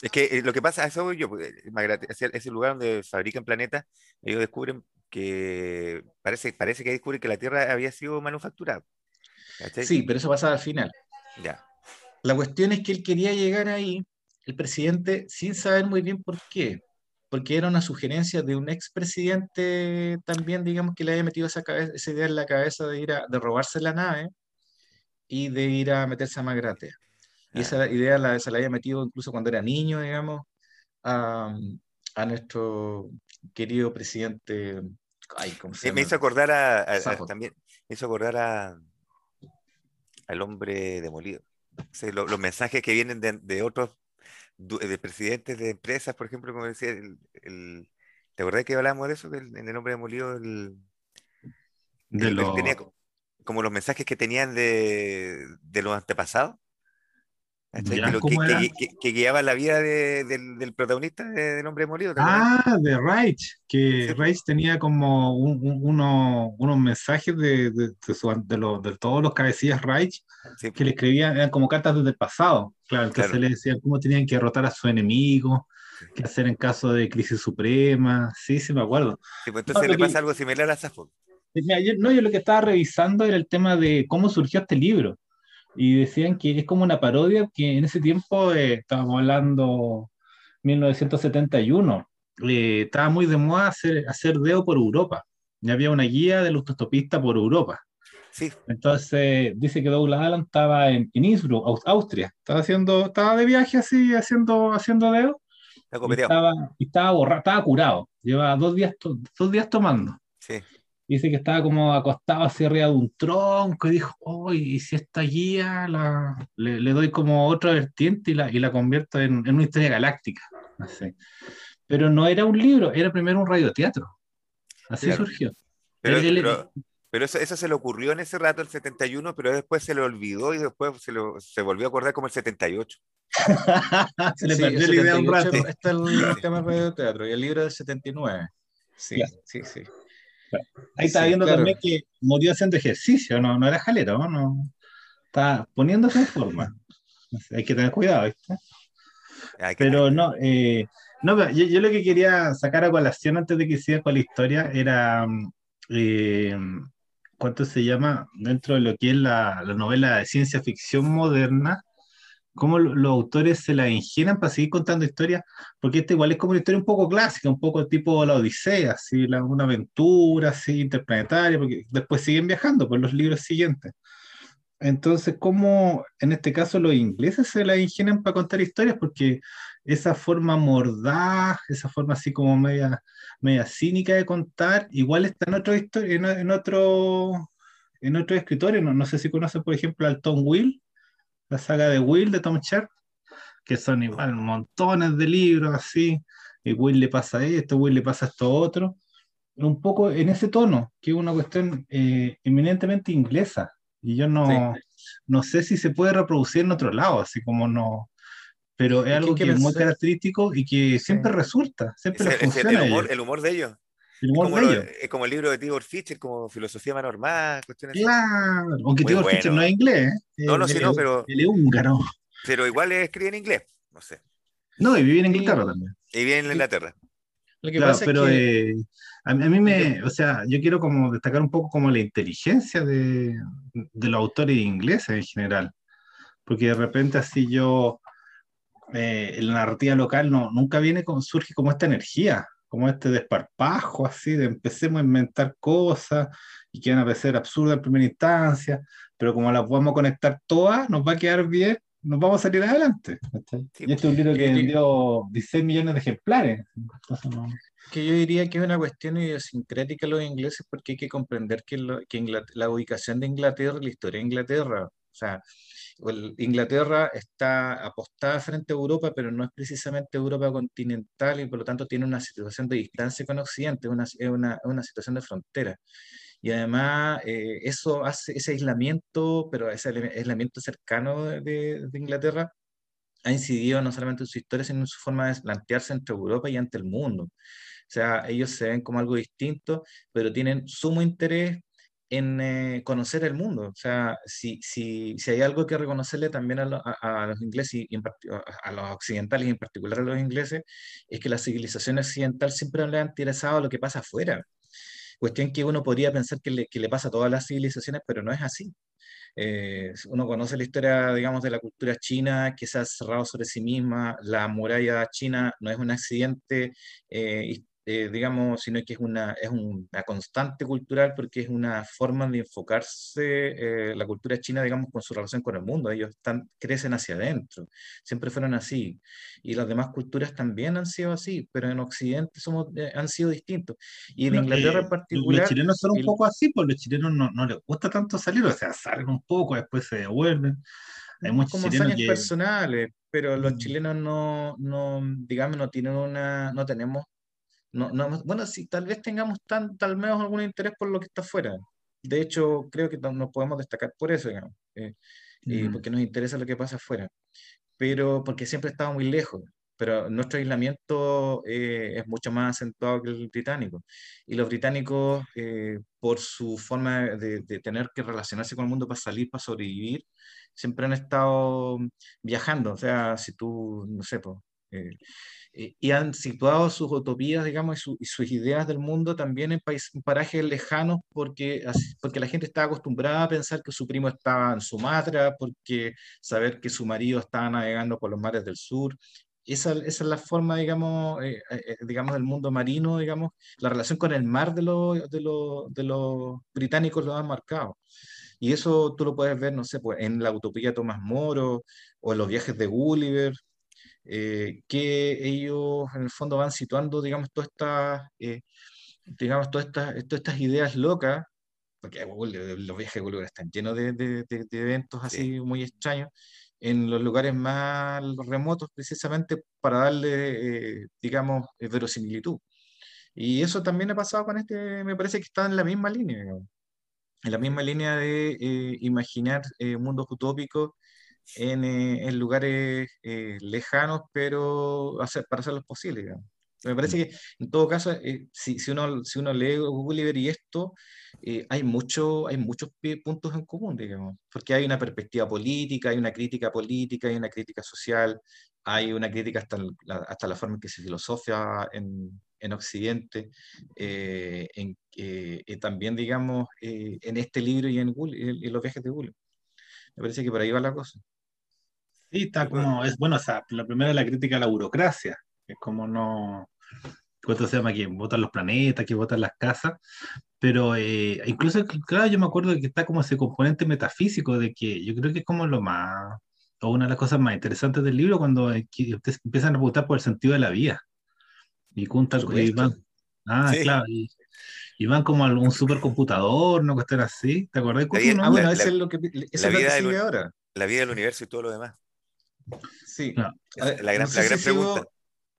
Es que eh, lo que pasa, eso voy yo, porque, eh, Magrate- ese, ese lugar donde fabrican planetas, ellos descubren que, parece, parece que descubren que la Tierra había sido manufacturada. ¿cachai? Sí, pero eso pasaba al final. Ya. La cuestión es que él quería llegar ahí, el presidente, sin saber muy bien por qué. Porque era una sugerencia de un expresidente también, digamos, que le había metido esa, cabeza- esa idea en la cabeza de ir a, de robarse la nave y de ir a meterse a Magratea. Y esa idea la, se la había metido incluso cuando era niño, digamos, a, a nuestro querido presidente. Ay, ¿cómo se Sí, me hizo acordar a, a- a- Sajo. también, me hizo acordar a, al hombre demolido. Sí, lo- los mensajes que vienen de, de otros de presidentes de empresas, por ejemplo, como decía, el, el- ¿te acordás que hablábamos de eso? Que el- en el hombre demolido, el, De los- tenía co- como los mensajes que tenían de, de los antepasados. Que, lo- que- ¿cómo que que- que guiaban la vida de- del, del protagonista de- del hombre demolido. ¿te acordás? Ah, de Reich, que Sí. Reich tenía como un- un- uno- unos mensajes de, de, de su- de los- de todos los cabecillas Reich Sí, que le escribían, eran como cartas desde el pasado. Claro, entonces Claro. le decían cómo tenían que derrotar a su enemigo, qué hacer en caso de crisis suprema. Sí, sí, me acuerdo. sí, pues entonces lo le que- pasa algo similar a Safo. Mira, yo, no, yo lo que estaba revisando era el tema de cómo surgió este libro. Y decían que es como una parodia, que en ese tiempo, eh, estábamos hablando 1971, eh, estaba muy de moda hacer, hacer deo por Europa. Y había una guía del autostopista por Europa. Sí, Entonces dice que Douglas Allen estaba en, en Innsbruck, Aus- Austria. Estaba haciendo, estaba de viaje así, haciendo, haciendo deo. Y estaba, y estaba borra- estaba curado. Lleva dos días, to- dos días tomando. Sí. Dice que estaba como acostado hacia arriba de un tronco y dijo, uy, ¿y si esta guía la, le, le doy como otra vertiente y la, y la convierto en, en una historia galáctica? Así. Pero no era un libro, era primero un radioteatro. Así Claro. surgió. Pero, Él- él- pero, pero eso, eso se le ocurrió en ese rato, el 71, pero después se le olvidó y después se, lo- se volvió a acordar como el 78. se le Sí, perdió el la idea un 78 rato. Está el tema de teatro y el libro del 79. Sí, Claro. sí, sí. Ahí Sí, viendo claro. también que murió haciendo ejercicio, no, no era jalero, no. Está poniéndose en forma. Hay que tener cuidado, ¿viste? Pero no, eh, no yo, yo lo que quería sacar a colación antes de que siga con la historia era, eh, ¿cuánto se llama? Dentro de lo que es la, la novela de ciencia ficción moderna, cómo lo- los autores se la ingenian para seguir contando historias, porque esta igual es como una historia un poco clásica, un poco tipo la Odisea, así, la- una aventura así, interplanetaria, porque después siguen viajando por los libros siguientes. Entonces, ¿cómo en este caso los ingleses se la ingenian para contar historias? Porque esa forma mordaz, esa forma así como media, media cínica de contar, igual está en otro, en, en otro, en otro escritorio. No, no sé si conocen, por ejemplo, al Tom Will, la saga de Will de Tom Sharp, que son igual montones de libros así, y Will le pasa esto, Will le pasa esto otro. Un poco en ese tono, que es una cuestión eh, eminentemente inglesa. Y yo no, no sé si se puede reproducir en otro lado, así como no, pero es algo que, es muy característico y que siempre resulta, siempre Es el, es el- funciona. humor, el humor de ellos. El como, lo- es como el libro de Tibor Fischer, como Filosofía Normal, cuestiones así. Claro, aunque Muy Tibor Fischer bueno. no es inglés, ¿eh? No, no, Él sí, no, pero- Él es húngaro. Pero igual escribe en inglés, no sé. No, y vive en Inglaterra también. Y viene en Inglaterra. Lo que Claro, pasa pero es que eh, a, mí- a mí me, o sea, yo quiero como destacar un poco como la inteligencia de, de los autores ingleses en general, porque de repente así yo, eh, en la narrativa local no, nunca viene con, surge como esta energía, como este desparpajo así, de empecemos a inventar cosas y que van a parecer absurdas en primera instancia, pero como las podemos conectar todas, nos va a quedar bien, nos vamos a salir adelante. Sí, y este es un libro que que- vendió 16 millones de ejemplares. Entonces, no- que yo diría que es una cuestión idiosincrática de los ingleses porque hay que comprender que, lo- que la ubicación de Inglaterra la historia de Inglaterra, o sea, Inglaterra está apostada frente a Europa, pero no es precisamente Europa continental y por lo tanto tiene una situación de distancia con Occidente, una, una, una situación de frontera. Y además eh, eso hace ese aislamiento, pero ese aislamiento cercano de- de Inglaterra ha incidido no solamente en su historia, sino en su forma de plantearse entre Europa y ante el mundo. O sea, ellos se ven como algo distinto, pero tienen sumo interés en eh, conocer el mundo. O sea, si, si, si hay algo que reconocerle también a, lo- a- a los ingleses y en a los occidentales y en particular a los ingleses, es que la civilización occidental siempre le ha interesado lo que pasa afuera. Cuestión que uno podría pensar que le, que le pasa a todas las civilizaciones, pero no es así. Eh, uno conoce la historia, digamos, de la cultura china que se ha cerrado sobre sí misma. La muralla china no es un accidente, eh, eh, digamos, sino que es una, es una constante cultural porque es una forma de enfocarse eh, la cultura china, digamos, con su relación con el mundo. Ellos están, crecen hacia adentro, siempre fueron así. Y las demás culturas también han sido así, pero en Occidente somos, eh, han sido distintos. Y en No, Inglaterra eh, en particular... Los chilenos son un el- poco así, pues los chilenos no, no les gusta tanto salir, o sea, salen un poco, después se devuelven. Hay muchos como chilenos que... personales, pero los Mm. chilenos no, no, digamos, no tienen una, no tenemos, no, no, bueno, sí, tal vez tengamos tan, tal vez algún interés por lo que está afuera. De hecho, creo que no- nos podemos destacar por eso, digamos, eh, porque nos interesa lo que pasa afuera, pero porque siempre estaba muy lejos. Pero nuestro aislamiento eh, es mucho más acentuado que el británico. Y los británicos, eh, por su forma de, de tener que relacionarse con el mundo para salir, para sobrevivir, siempre han estado viajando. O sea, si tú, no sé, eh, y han situado sus utopías, digamos, y, su- y sus ideas del mundo también en, país- en parajes lejanos, porque, porque la gente estaba acostumbrada a pensar que su primo estaba en Sumatra, porque saber que su marido estaba navegando por los mares del sur. Esa, esa es la forma, digamos, eh, eh, eh, digamos, del mundo marino, digamos, la relación con el mar de los, de los, de los británicos lo han marcado. Y eso tú lo puedes ver, no sé, pues en la utopía de Tomás Moro o en los viajes de Gulliver, eh, que ellos en el fondo van situando, digamos, todas estas, eh, digamos, todas estas, todas estas ideas locas, porque Gulliver- los viajes de están llenos de, de- de- de eventos así Sí. muy extraños, en los lugares más remotos precisamente para darle, eh, digamos, eh, verosimilitud. Y eso también ha pasado con este, me parece que está en la misma línea, digamos en la misma línea de eh, imaginar eh, mundos utópicos en, eh, en lugares eh, lejanos, pero hacer, para hacerlos digamos. Me parece que en todo caso, eh, si, si, uno, si uno lee Gulliver y esto, eh, hay, mucho, hay muchos puntos en común, digamos, porque hay una perspectiva política, hay una crítica política, hay una crítica social, hay una crítica hasta, la, hasta la forma en que se filosofia en, en Occidente, eh, en, eh, también, digamos, en este libro y en- en los viajes de Gulliver. Me parece que por ahí va la cosa. Sí, está como, es bueno, o sea, la primera es la crítica a la burocracia, que es como no, ¿cuánto se llama? Que votan los planetas, que votan las casas, pero eh, incluso, claro, yo me acuerdo que está como ese componente metafísico de que yo creo que es como lo más, o una de las cosas más interesantes del libro cuando eh, que ustedes empiezan a preguntar por el sentido de la vida. Y, juntan- y van, ah, Sí. claro, y, y van como a un supercomputador, ¿no? Cuestión así, ¿te acordás? Cucu, no? Ah, bueno, La- eso la- es lo que, eso es la que vida del sigue un- ahora. La vida del universo y todo lo demás. Sí. La gran- no sé la si gran sigo- pregunta.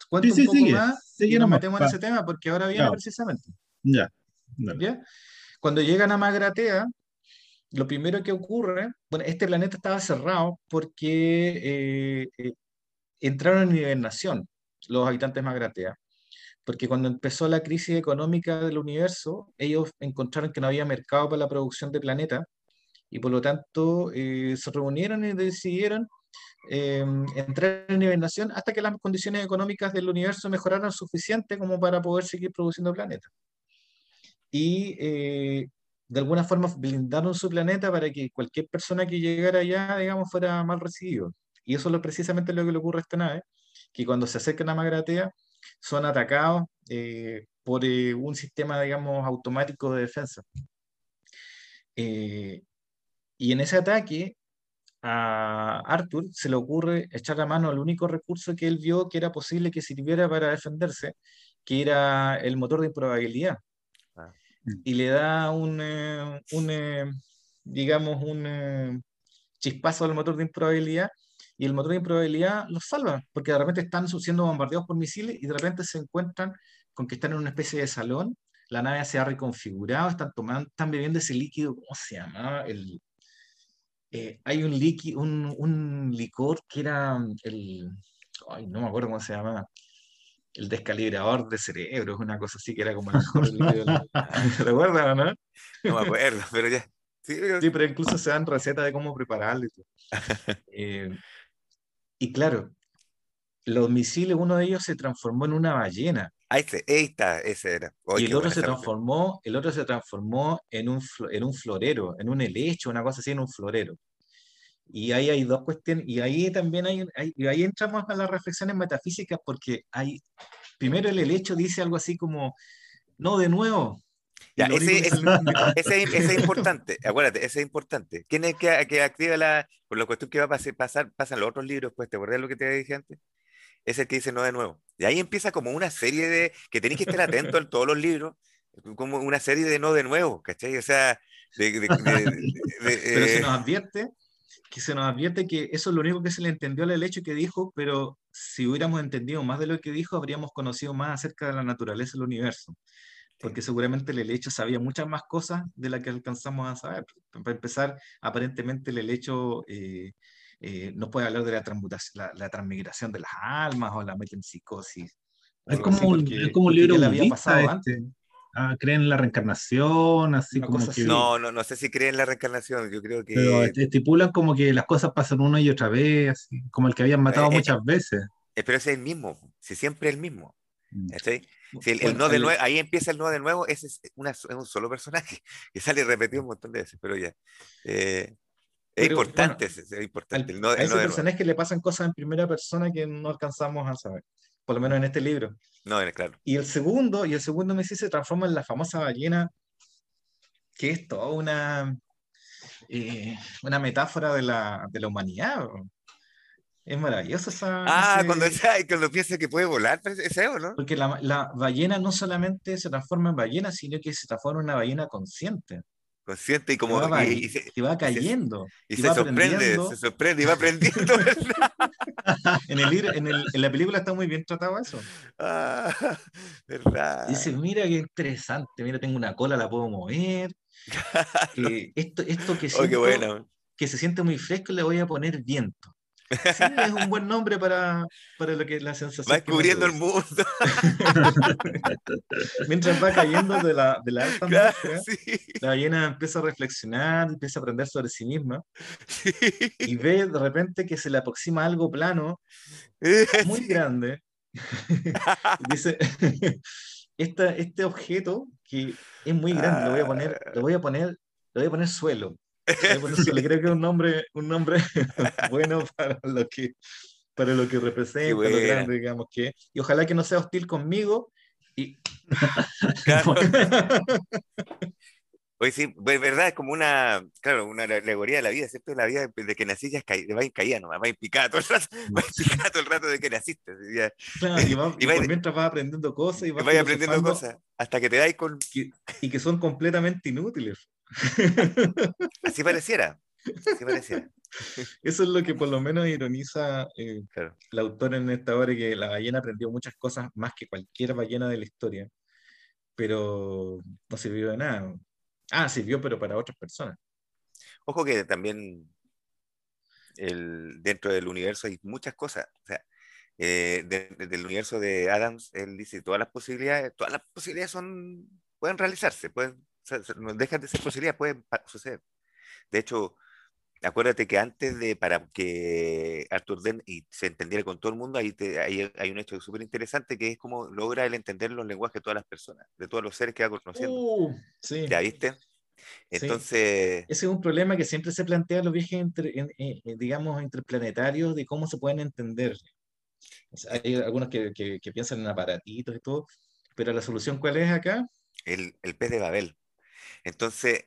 Cuento Sí, sí, un poco sigue, más sigue y nos metemos en ese tema porque ahora viene precisamente. Ya. ¿ya? Cuando llegan a Magratea, lo primero que ocurre, bueno, este planeta estaba cerrado porque eh, eh, entraron en hibernación los habitantes de Magratea, porque cuando empezó la crisis económica del universo, ellos encontraron que no había mercado para la producción de planeta y por lo tanto eh, se reunieron y decidieron eh, entrar en hibernación hasta que las condiciones económicas del universo mejoraran suficiente como para poder seguir produciendo planetas. Y eh, de alguna forma blindaron su planeta para que cualquier persona que llegara allá, digamos, fuera mal recibido. Y eso es precisamente lo que le ocurre a esta nave, que cuando se acercan a Magratea son atacados eh, por un sistema, digamos, automático de defensa. y en ese ataque a Arthur se le ocurre echar la mano al único recurso que él vio que era posible que sirviera para defenderse, que era el motor de improbabilidad. Ah. Y le da un, eh, un eh, digamos, un eh, chispazo al motor de improbabilidad y el motor de improbabilidad los salva, porque de repente están siendo bombardeados por misiles y de repente se encuentran con que están en una especie de salón, la nave se ha reconfigurado, están tomando, están bebiendo ese líquido, ¿cómo se llama? El, eh, hay un, un, un, licor que era mm, el, ay, no me acuerdo cómo se llama, el descalibrador de cerebro, una cosa así que era como el. ¿Recuerdas o no? No me acuerdo, pero ya. Sí pero... incluso se dan recetas de cómo prepararlo. Y, eh, y claro, los misiles, uno de ellos se transformó en una ballena. Ahí está, ese era. y el otro se transformó, el otro se transformó en un, en un florero, en un helecho, una cosa así, en un florero. Y ahí hay dos cuestiones, y ahí también hay, y ahí entramos a las reflexiones metafísicas, porque hay, primero el helecho dice algo así como, no, de nuevo. ese, es, importante, acuérdate, ese es importante. ¿Quién es que, que activa la, por la cuestión que va a pasar, pasan los otros libros, pues, ¿te acuerdas lo que te dije antes? Es el que dice no de nuevo. Y ahí empieza como una serie de, que tenéis que estar atento en todos los libros, como una serie de no de nuevo, ¿cachai? O sea, de, pero se eh, nos advierte que se nos advierte que eso es lo único que se le entendió al hecho que dijo, pero si hubiéramos entendido más de lo que dijo, habríamos conocido más acerca de la naturaleza del universo. Porque seguramente el helecho sabía muchas más cosas de las que alcanzamos a saber. Para empezar, aparentemente el helecho eh, eh, no puede hablar de la, transmutación, la, transmigración de las almas o la metempsicosis. Es como, un, es como un libro que había pasado este. Ah, creen en la reencarnación, así como que... No, no, no sé si creen en la reencarnación, yo creo que... Pero estipulan como que las cosas pasan una y otra vez, así, como el que habían matado eh, muchas veces. Eh, pero ese es el mismo, si siempre es el mismo. Mm. Si el, no de nuevo, ahí empieza el no de nuevo, ese es, una, es, un solo personaje que sale repetido un montón de veces, pero ya. Es importante, es, importante. a ese personaje le pasan cosas en primera persona que no alcanzamos a saber, por lo menos en este libro. No, claro. Y el segundo, y el segundo Messi se transforma en la famosa ballena, que es toda una, eh, una metáfora de la, de la humanidad. Es maravilloso esa. Ah, cuando, cuando piensa que puede volar, es eso, ¿no? Porque la, la, ballena no solamente se transforma en ballena, sino que se transforma en una ballena consciente consciente y como y, se, va cayendo y, se, sorprende se sorprende y va aprendiendo en, el, en, el, en, la película está muy bien tratado eso. Ah, verdad dice mira qué interesante mira tengo una cola la puedo mover eh, esto esto que oh, siento, que se siente muy fresco le voy a poner viento Sí, es un buen nombre para, para lo que la sensación. Va descubriendo el mundo. Mientras va cayendo de la, de la alta la ballena empieza a reflexionar, empieza a aprender sobre sí misma y ve de repente que se le aproxima algo plano, muy grande. dice, Esta, este objeto que es muy grande, lo voy a poner, lo voy a poner, lo voy a poner suelo le creo que es un nombre, un nombre bueno para lo que, para lo que representa, lo grande, digamos que. Y ojalá que no sea hostil conmigo. Y... Hoy sí, pues verdad, es como una, claro, una alegoría de la vida, ¿cierto? La vida de que naciste ya es va en caída, ¿no? va en picada todo el rato, va en picada todo el rato de que naciste. Claro, y, va, y, mientras vas aprendiendo cosas y vas, aprendiendo cosas, hasta que te dais con... y que son completamente inútiles. Así pareciera. Así pareciera. Eso es lo que por lo menos ironiza eh, el autor en esta obra, que la ballena aprendió muchas cosas más que cualquier ballena de la historia, pero no sirvió de nada. Ah, sirvió, pero para otras personas. Ojo que también el, dentro del universo hay muchas cosas. O sea, eh, del universo de Adams, él dice, todas las posibilidades, todas las posibilidades son, pueden realizarse, pueden, no dejan de ser posibilidades, pueden suceder. De hecho, acuérdate que antes de, para que Arthur Dent y se entendiera con todo el mundo, ahí, hay, un hecho súper interesante que es como logra él entender los lenguajes de todas las personas, de todos los seres que va conociendo. Uh, sí. ¿Ya viste? Entonces... Ese es un problema que siempre se plantea en los viajes, entre, digamos, interplanetarios, de cómo se pueden entender. hay algunos que, que, que, piensan en aparatitos y todo, pero la solución cuál es acá? El, el pez de Babel. Entonces,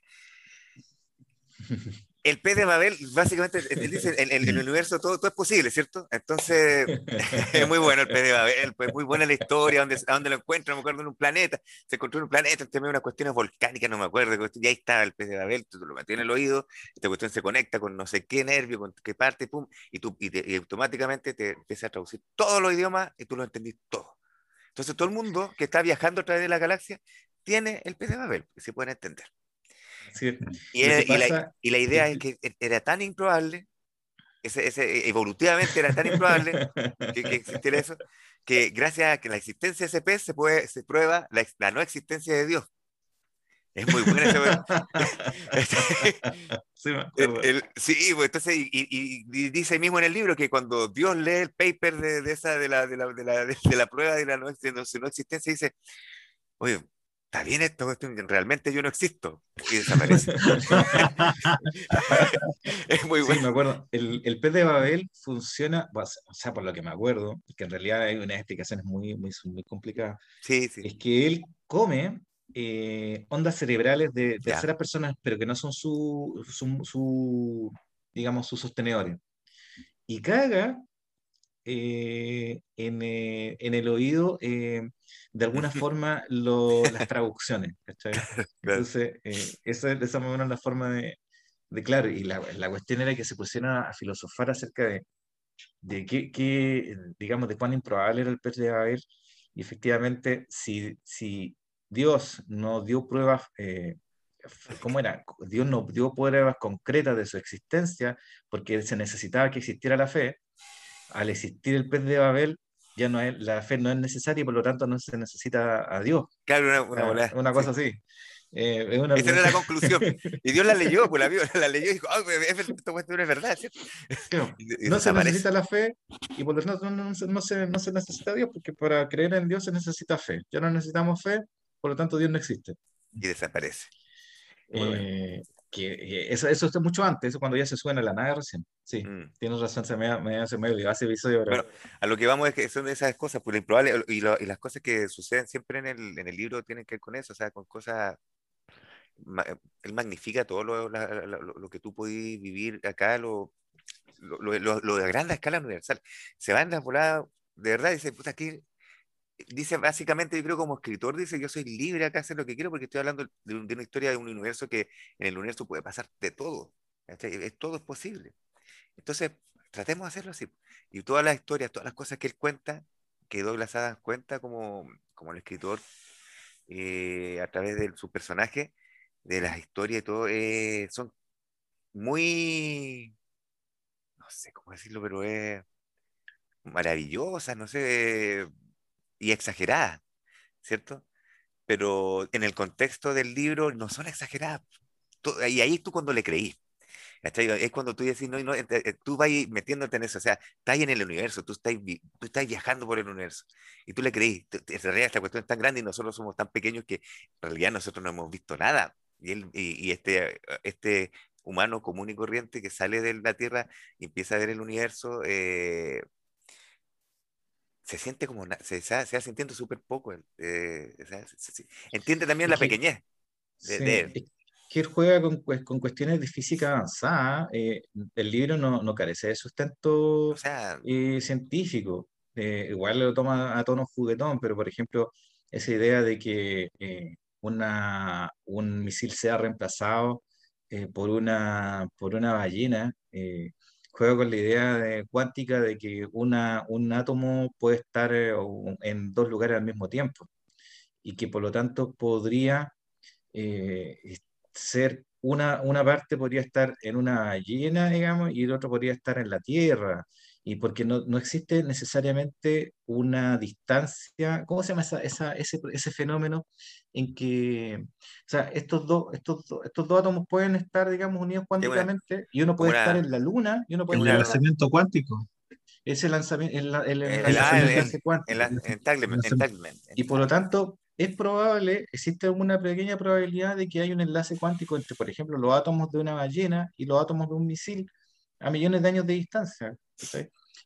el pez de Babel, básicamente, él dice, en, el universo todo, todo es posible, ¿cierto? Entonces, es muy bueno el pez de Babel, pues muy buena la historia, donde, a dónde lo encuentra, me acuerdo, en un planeta, se encontró en un planeta, tiene unas cuestiones volcánicas, no me acuerdo, y ahí está el pez de Babel, tú lo metes en el oído, esta cuestión se conecta con no sé qué nervio, con qué parte, pum, y, tú, y, automáticamente te empieza a traducir todos los idiomas y tú lo entendís todo. Entonces, todo el mundo que está viajando a través de la galaxia tiene el pez de Babel, se puede entender. Y, la, idea es que e, era tan improbable, ese, ese, evolutivamente era tan improbable que, que, existiera eso, que gracias a que la existencia de ese pez se, puede, se prueba la, la no existencia de Dios. Es muy buena esa. sí, pues entonces, y, y, dice mismo en el libro que cuando Dios lee el paper de, de esa, de la, de la, de la, de la prueba de la no, de no existencia, dice, oye, está bien esto, realmente yo no existo. Y desaparece. es muy bueno. Sí, me acuerdo. El, el pez de Babel funciona, o sea, por lo que me acuerdo, que en realidad hay unas explicaciones muy, muy, muy complicadas. Sí, sí. Es que él come eh, ondas cerebrales de terceras personas, pero que no son su, su, su, digamos, sus sostenedores. Y caga eh, en, eh, en, el oído de alguna forma las traducciones. Entonces, eh, esa, esa más o menos la forma de, de claro, y la, la, cuestión era que se pusieran a filosofar acerca de, de qué, qué, digamos, de cuán improbable era el pez de haber, y efectivamente, si, si Dios no dio pruebas, eh, ¿cómo era? Dios no dio pruebas concretas de su existencia, porque se necesitaba que existiera la fe, al existir el pez de Babel, ya no es, la fe no es necesaria y por lo tanto no se necesita a Dios. Claro, una, una, ah, una cosa así. Eh, es una... Esa era la conclusión. Y Dios la leyó, pues la, vio, la leyó y dijo, oh, esto es verdad, ¿cierto? no se necesita la fe y por lo tanto no, no, se, no, se, no se necesita Dios, porque para creer en Dios se necesita fe. Ya no necesitamos fe, por lo tanto Dios no existe. Y desaparece. Eh, que eso, eso está mucho antes, eso cuando ya se suena la nave recién. Sí, mm. tienes razón, se me, me, se me olvidó ese episodio. Pero... a lo que vamos es que son esas cosas, pues improbable, y, y, las cosas que suceden siempre en el, en el libro tienen que ver con eso, o sea, con cosas. Él magnifica todo lo, lo, lo que tú puedes vivir acá, lo, lo, de grande escala universal. Se va en la volada, de verdad, dice, puta, aquí dice básicamente, yo creo como escritor, dice, yo soy libre acá, hacer lo que quiero, porque estoy hablando de, una historia de un universo que en el universo puede pasar de todo. Es, todo es posible. Entonces, tratemos de hacerlo así. Y todas las historias, todas las cosas que él cuenta, que Douglas Adams cuenta como, como el escritor, eh, a través de su personaje, de las historias y todo, eh, son muy, no sé cómo decirlo, pero es maravillosas, no sé, y exagerada, ¿cierto? Pero en el contexto del libro no son exageradas. Y ahí tú cuando le creí. Es cuando tú decís, no, no, eh, tú vas metiéndote en eso, o sea, estás en el universo, tú estás, tú estás viajando por el universo, y tú le creí, en realidad esta cuestión es tan grande y nosotros somos tan pequeños que en realidad nosotros no hemos visto nada, y, él, y, este, este humano común y corriente que sale de la Tierra y empieza a ver el universo, eh, se siente como, se, se va sintiendo súper poco. Eh, entiende también la pequeñez de, que él juega con, con, cuestiones de física avanzada. Eh, el libro no, no, carece de sustento eh, científico. igual lo toma a tono juguetón, pero por ejemplo, esa idea de que una, un misil sea reemplazado por, una, por una ballena juega con la idea de, cuántica de que un átomo puede estar eh, en dos lugares al mismo tiempo y que por lo tanto podría eh, ser una, una parte podría estar en una ballena, digamos, y el otro podría estar en la Tierra. Y porque no, no, existe necesariamente una distancia, ¿cómo se llama esa, esa, ese, ese, fenómeno en que, o sea, estos dos, estos, estos dos átomos pueden estar, digamos, unidos cuánticamente y uno puede estar en la luna y uno puede el. El lanzamiento cuántico. Ese lanzamiento, el, el, el, lanzamiento cuántico. Y por lo tanto, es probable, existe una pequeña probabilidad de que haya un enlace cuántico entre, por ejemplo, los átomos de una ballena y los átomos de un misil a millones de años de distancia.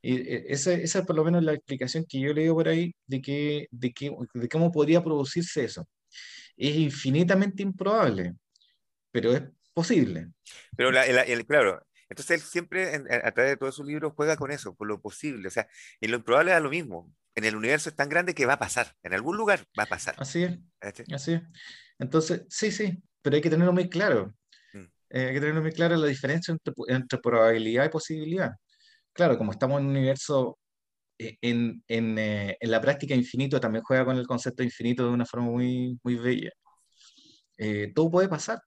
Y eh, esa, esa, es por lo menos la explicación que yo leo por ahí de, que, de, que, de cómo podría producirse eso. Es infinitamente improbable, pero es posible. Pero la, el, claro, entonces él siempre a través de todos sus libros juega con eso, con lo posible. O sea, y lo improbable es lo mismo. En el universo es tan grande que va a pasar. En algún lugar va a pasar. Así es. Así es. Entonces, sí, sí, pero hay que tenerlo muy claro. Eh, hay que tener muy clara la diferencia entre, entre, probabilidad y posibilidad. Claro, como estamos en un universo, eh, en, en, eh, en, la práctica infinito también juega con el concepto infinito de una forma muy, muy bella. todo puede pasar.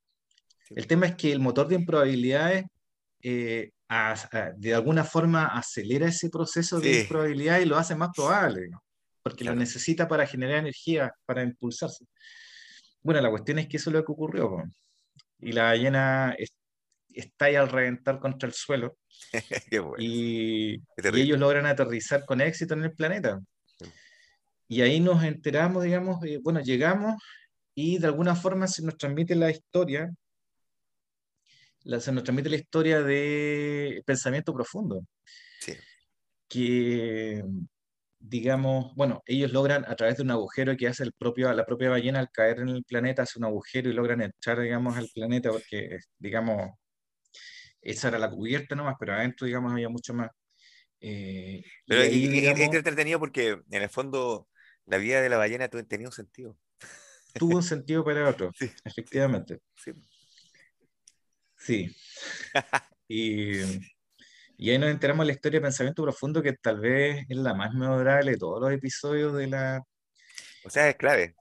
El tema es que el motor de improbabilidades de alguna forma acelera ese proceso de improbabilidad y lo hace más probable, porque lo necesita para generar energía, para impulsarse. Bueno, la cuestión es que eso es lo que ocurrió y la ballena está ahí al reventar contra el suelo. y, y, ellos logran aterrizar con éxito en el planeta. Y ahí nos enteramos, digamos, bueno, llegamos y de alguna forma se nos transmite la historia, la, se nos transmite la historia de pensamiento profundo. Sí. Que digamos, bueno, ellos logran a través de un agujero que hace el propio, la propia ballena al caer en el planeta, hace un agujero y logran entrar, digamos, al planeta porque, digamos, esa era la cubierta nomás, pero adentro, digamos, había mucho más. Eh, pero es entretenido porque, en el fondo, la vida de la ballena tenía un sentido. Tuvo un sentido para otro, sí. efectivamente. Sí. Sí. y y ahí nos enteramos de la historia de Pensamiento Profundo, que tal vez es la más memorable de todos los episodios de la... O sea, es clave.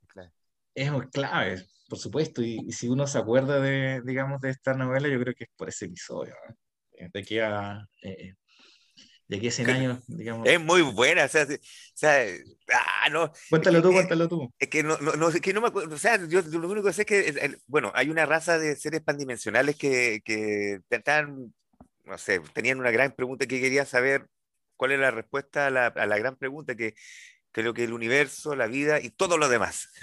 Es clave, por supuesto. Y, si uno se acuerda de, digamos, de esta novela, yo creo que es por ese episodio. ¿eh? De aquí a... Eh, de aquí a 100 años, digamos. Es muy buena, o sea, o sea ah, no. Cuéntalo tú, cuéntalo tú. Es que no, no, no, es que no me acuerdo, o sea, yo lo único que sé es que, bueno, hay una raza de seres pandimensionales que, que están no sé, tenían una gran pregunta que quería saber cuál es la respuesta a la, a la gran pregunta que creo que el universo, la vida y todo lo demás.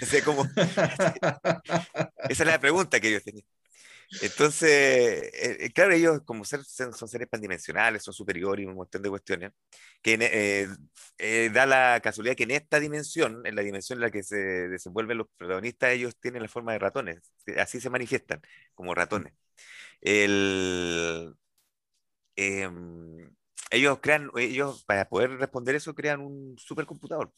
esa es la pregunta que ellos tenían. Entonces, eh, eh, claro, ellos como ser, son seres pandimensionales, son superiores y un montón de cuestiones, que eh, da la casualidad que en esta dimensión, en la dimensión en la que se desenvuelven los protagonistas, ellos tienen la forma de ratones, así se manifiestan, como ratones. El, Em, ellos crean, ellos para poder responder eso crean un supercomputador,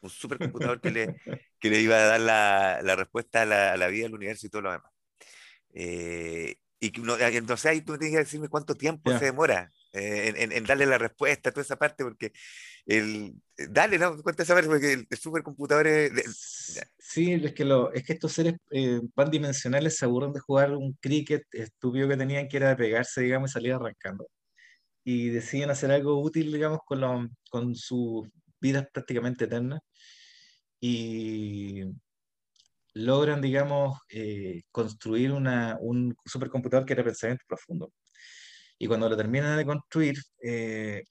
un supercomputador que le, que le iba a dar la, la respuesta a la, a la, vida del universo y todo lo demás. Eh, y no, entonces ahí tú tienes que decirme cuánto tiempo se demora eh, en, en, darle la respuesta a toda esa parte, porque el, dale, ¿no? Cuenta esa parte, porque el, supercomputador es... Sí, es que, lo, es que estos seres eh, pandimensionales se aburren de jugar un cricket estúpido que tenían, que era de pegarse, digamos, y salir arrancando. Y deciden hacer algo útil, digamos, con, lo, con sus vidas prácticamente eternas. Y logran, digamos, eh, construir una, un supercomputador que era pensamiento profundo. Y cuando lo terminan de construir, eh,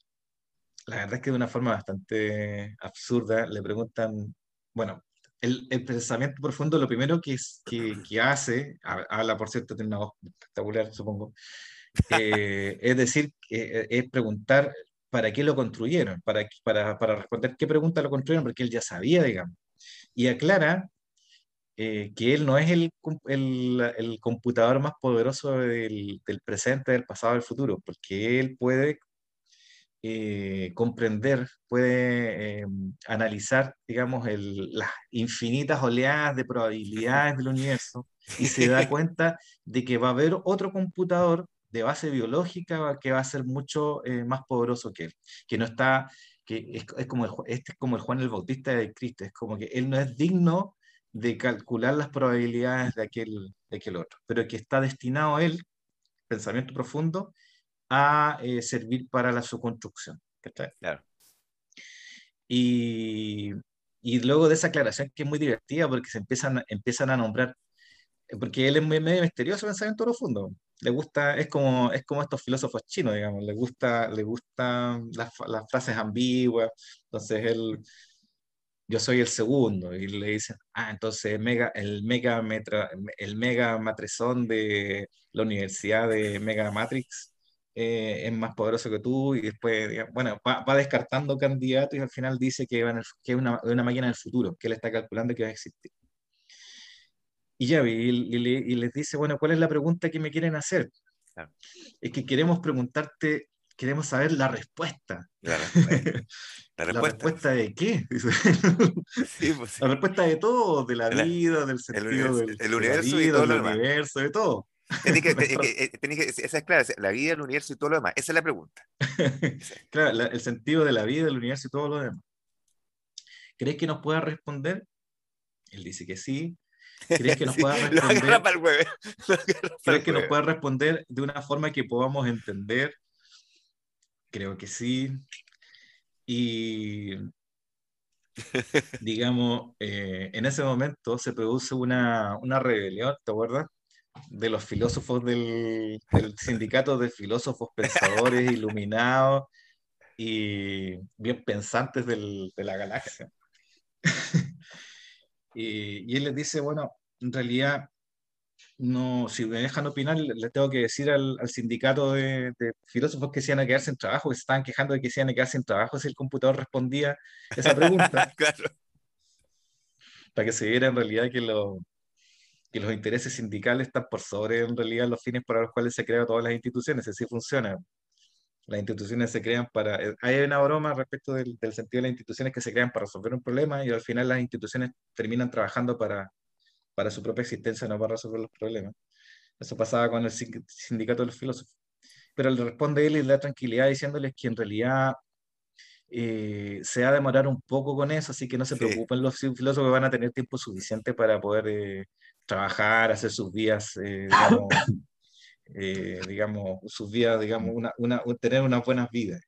la verdad es que de una forma bastante absurda le preguntan, bueno, el, el pensamiento profundo lo primero que, es, que, que hace, habla por cierto, tiene una voz espectacular, supongo, eh, es decir, eh, es preguntar para qué lo construyeron, para, para, para responder qué pregunta lo construyeron, porque él ya sabía, digamos. Y aclara eh, que él no es el, el, el computador más poderoso del, del, presente, del pasado, del futuro, porque él puede eh, comprender, puede eh, analizar, digamos, el, las infinitas oleadas de probabilidades del universo y se da cuenta de que va a haber otro computador de base biológica que va a ser mucho más poderoso que él, que no está, que es, es como el, este es como el Juan el Bautista de Cristo, es como que él no es digno de calcular las probabilidades de aquel, de aquel otro, pero que está destinado él, pensamiento profundo, a eh, servir para la, su construcción. Claro. Y, y luego de esa aclaración que es muy divertida porque se empiezan, empiezan a nombrar, porque él es muy medio misterioso pensamiento profundo. Le gusta, es como, es como estos filósofos chinos, digamos, le gusta, le gustan las, las frases ambiguas, entonces él, yo soy el segundo, y le dicen, ah, entonces mega, el mega metra, el mega matrizón de la Universidad de Mega Matrix eh, es más poderoso que tú y después, bueno, va, descartando candidatos y al final dice que, va en el- que es una, una máquina del futuro, que él está calculando que va a existir. Y ya, y, y y les dice, bueno, ¿cuál es la pregunta que me quieren hacer? Claro. Es que queremos preguntarte, queremos saber la respuesta. La respuesta. La ¿La respuesta. respuesta de qué? Sí, pues, sí. La respuesta de todo, de la La- vida, del sentido universo- del el de universo y todo del lo demás. universo, de todo. Tenés que- tenés que- esa es clara, la vida, el universo y todo lo demás. Esa es la pregunta. Claro, la- el sentido de la vida, del universo y todo lo demás. ¿Crees que nos pueda responder? Él dice que sí. ¿Crees que nos Sí, pueda responder? para el ¿Crees que nos pueda responder de una forma que podamos entender? Creo que sí. Y digamos, eh, en ese momento se produce una, una rebelión, ¿te acuerdas? De los filósofos del, del sindicato de filósofos pensadores iluminados y bien pensantes del- de la galaxia. Y, y él les dice, bueno, en realidad, no, si me dejan opinar, le le tengo que decir al, al sindicato de, de filósofos que se iban a quedar sin trabajo, que se estaban quejando de que se iban a quedar sin trabajo si el computador respondía esa pregunta Claro. para que se viera en realidad que, lo- que los intereses sindicales están por sobre en realidad los fines para los cuales se crean todas las instituciones, así funciona. Las instituciones se crean para... eh, Hay una broma respecto del, del sentido de las instituciones que se crean para resolver un problema y al final las instituciones terminan trabajando para, para su propia existencia, no para resolver los problemas. Eso pasaba con el sin- sindicato de los filósofos. Pero le responde él y le da tranquilidad diciéndoles que en realidad eh, se va a demorar un poco con eso, así que no se Sí. preocupen los filósofos, van a tener tiempo suficiente para poder eh, trabajar, hacer sus vías, eh, digamos, eh, digamos, sus vidas, digamos, una, una, tener unas buenas vidas.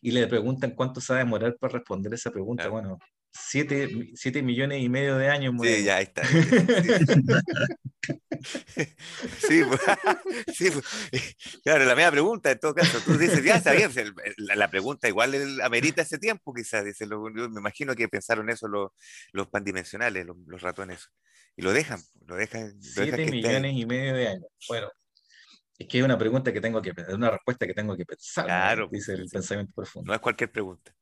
Y le preguntan cuánto se va a demorar para responder esa pregunta. Claro. Bueno, siete, siete millones y medio de años. Sí, ya está. Sí, pues, sí, pues. claro, la misma pregunta en todo caso. Tú dices, ya está bien, la, la pregunta igual amerita ese tiempo, quizás. Dice, lo- yo me imagino que pensaron eso los, los pandimensionales, los, los ratones. Y lo dejan, lo dejan. lo dejan Siete ahí. millones y medio de años. Bueno, es que es una pregunta que tengo que, es una respuesta que tengo que pensar, ¿no? Claro, dice el sí. pensamiento profundo. No es cualquier pregunta.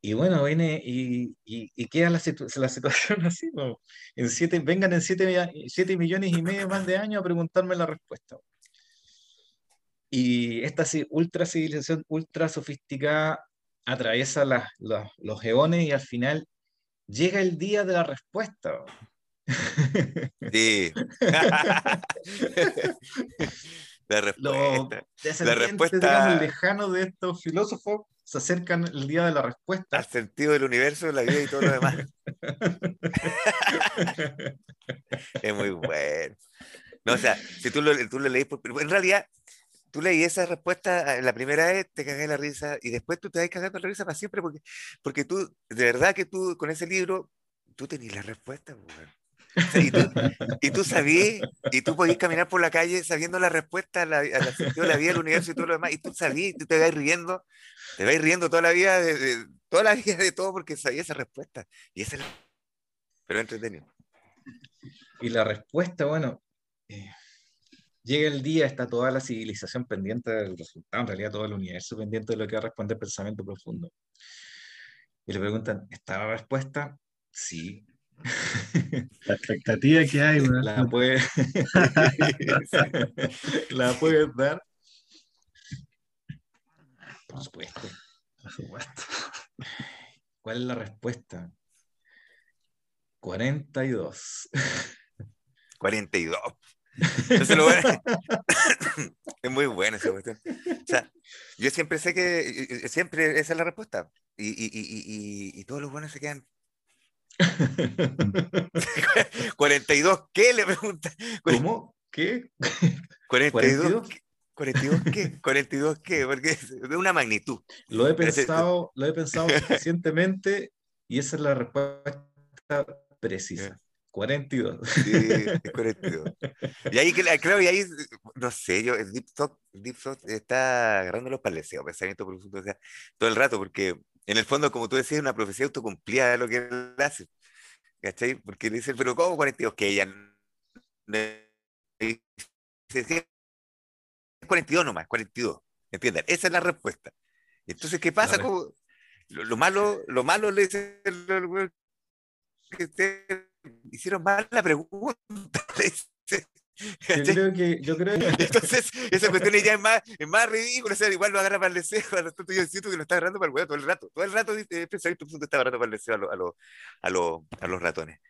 Y bueno, viene y, y, y queda la, situ- la situación así, ¿no? En siete, vengan en siete, mi- siete millones y medio más de años a preguntarme la respuesta. Y esta ultra civilización, ultra sofisticada, atraviesa las- las- los eones y al final llega el día de la respuesta. Sí. la Los respuesta. descendientes, respuesta- digamos, lejanos de estos filósofos se acercan el día de la respuesta. Al sentido del universo, la vida y todo lo demás. Es muy bueno. No, o sea, si tú lo, tú lo leís, por- en realidad, tú leí esa respuesta eh, la primera vez, te cagué la risa, y después tú te vas cagando la risa para siempre, porque, porque tú, de verdad que tú, con ese libro, tú tenías la respuesta, po, weón. O sea, y, tú, y tú sabías, y tú podías caminar por la calle sabiendo la respuesta a la, al sentido de la vida, el universo y todo lo demás, y tú sabías, tú te vas riendo, te vas riendo toda la vida, de, de- toda la vida de todo, porque sabías esa respuesta. Y esa es la... Pero entretenido. Y la respuesta, bueno, eh, llega el día, está toda la civilización pendiente del resultado, en realidad todo el universo pendiente de lo que va a responder pensamiento profundo. Y le preguntan, ¿está la respuesta? Sí. La expectativa que hay. ¿La puede- ¿La puedes dar? Por supuesto. Por supuesto. ¿Cuál es la respuesta? 42. 42. Entonces lo bueno- es muy bueno esa cuestión. O sea, yo siempre sé que eh, eh, siempre esa es la respuesta. Y, y, y- y todos los buenos se quedan. 42, ¿qué? Le pregunta. ¿Cómo? ¿Qué? 42. 42. ¿42 qué? ¿42 qué? Porque es de una magnitud. Lo he pensado, lo he pensado recientemente y esa es la respuesta precisa. 42. Sí, es 42. Y ahí, claro, y ahí, no sé, yo, el Deep está agarrando los paleceos, pensamiento profundo, o sea, todo el rato, porque en el fondo, como tú decías, es una profecía autocumplida de lo que él hace. ¿Cachai? Porque le dicen, pero ¿cómo 42? Que ella. no- y se decía, 42 nomás, 42. ¿Entiendan? Esa es la respuesta. Entonces, ¿qué pasa? Como, lo, lo malo, lo malo le que ustedes hicieron mal la pregunta. Yo creo que, yo creo que Entonces, esa cuestión ya es más, es más ridícula, o sea, igual lo agarra para el deseo, tonto, yo siento que lo está agarrando para el huevo todo el rato, todo el rato dice, pensamiento profundo está agarrando para el deseo a, lo- a, lo- a, lo- a los ratones.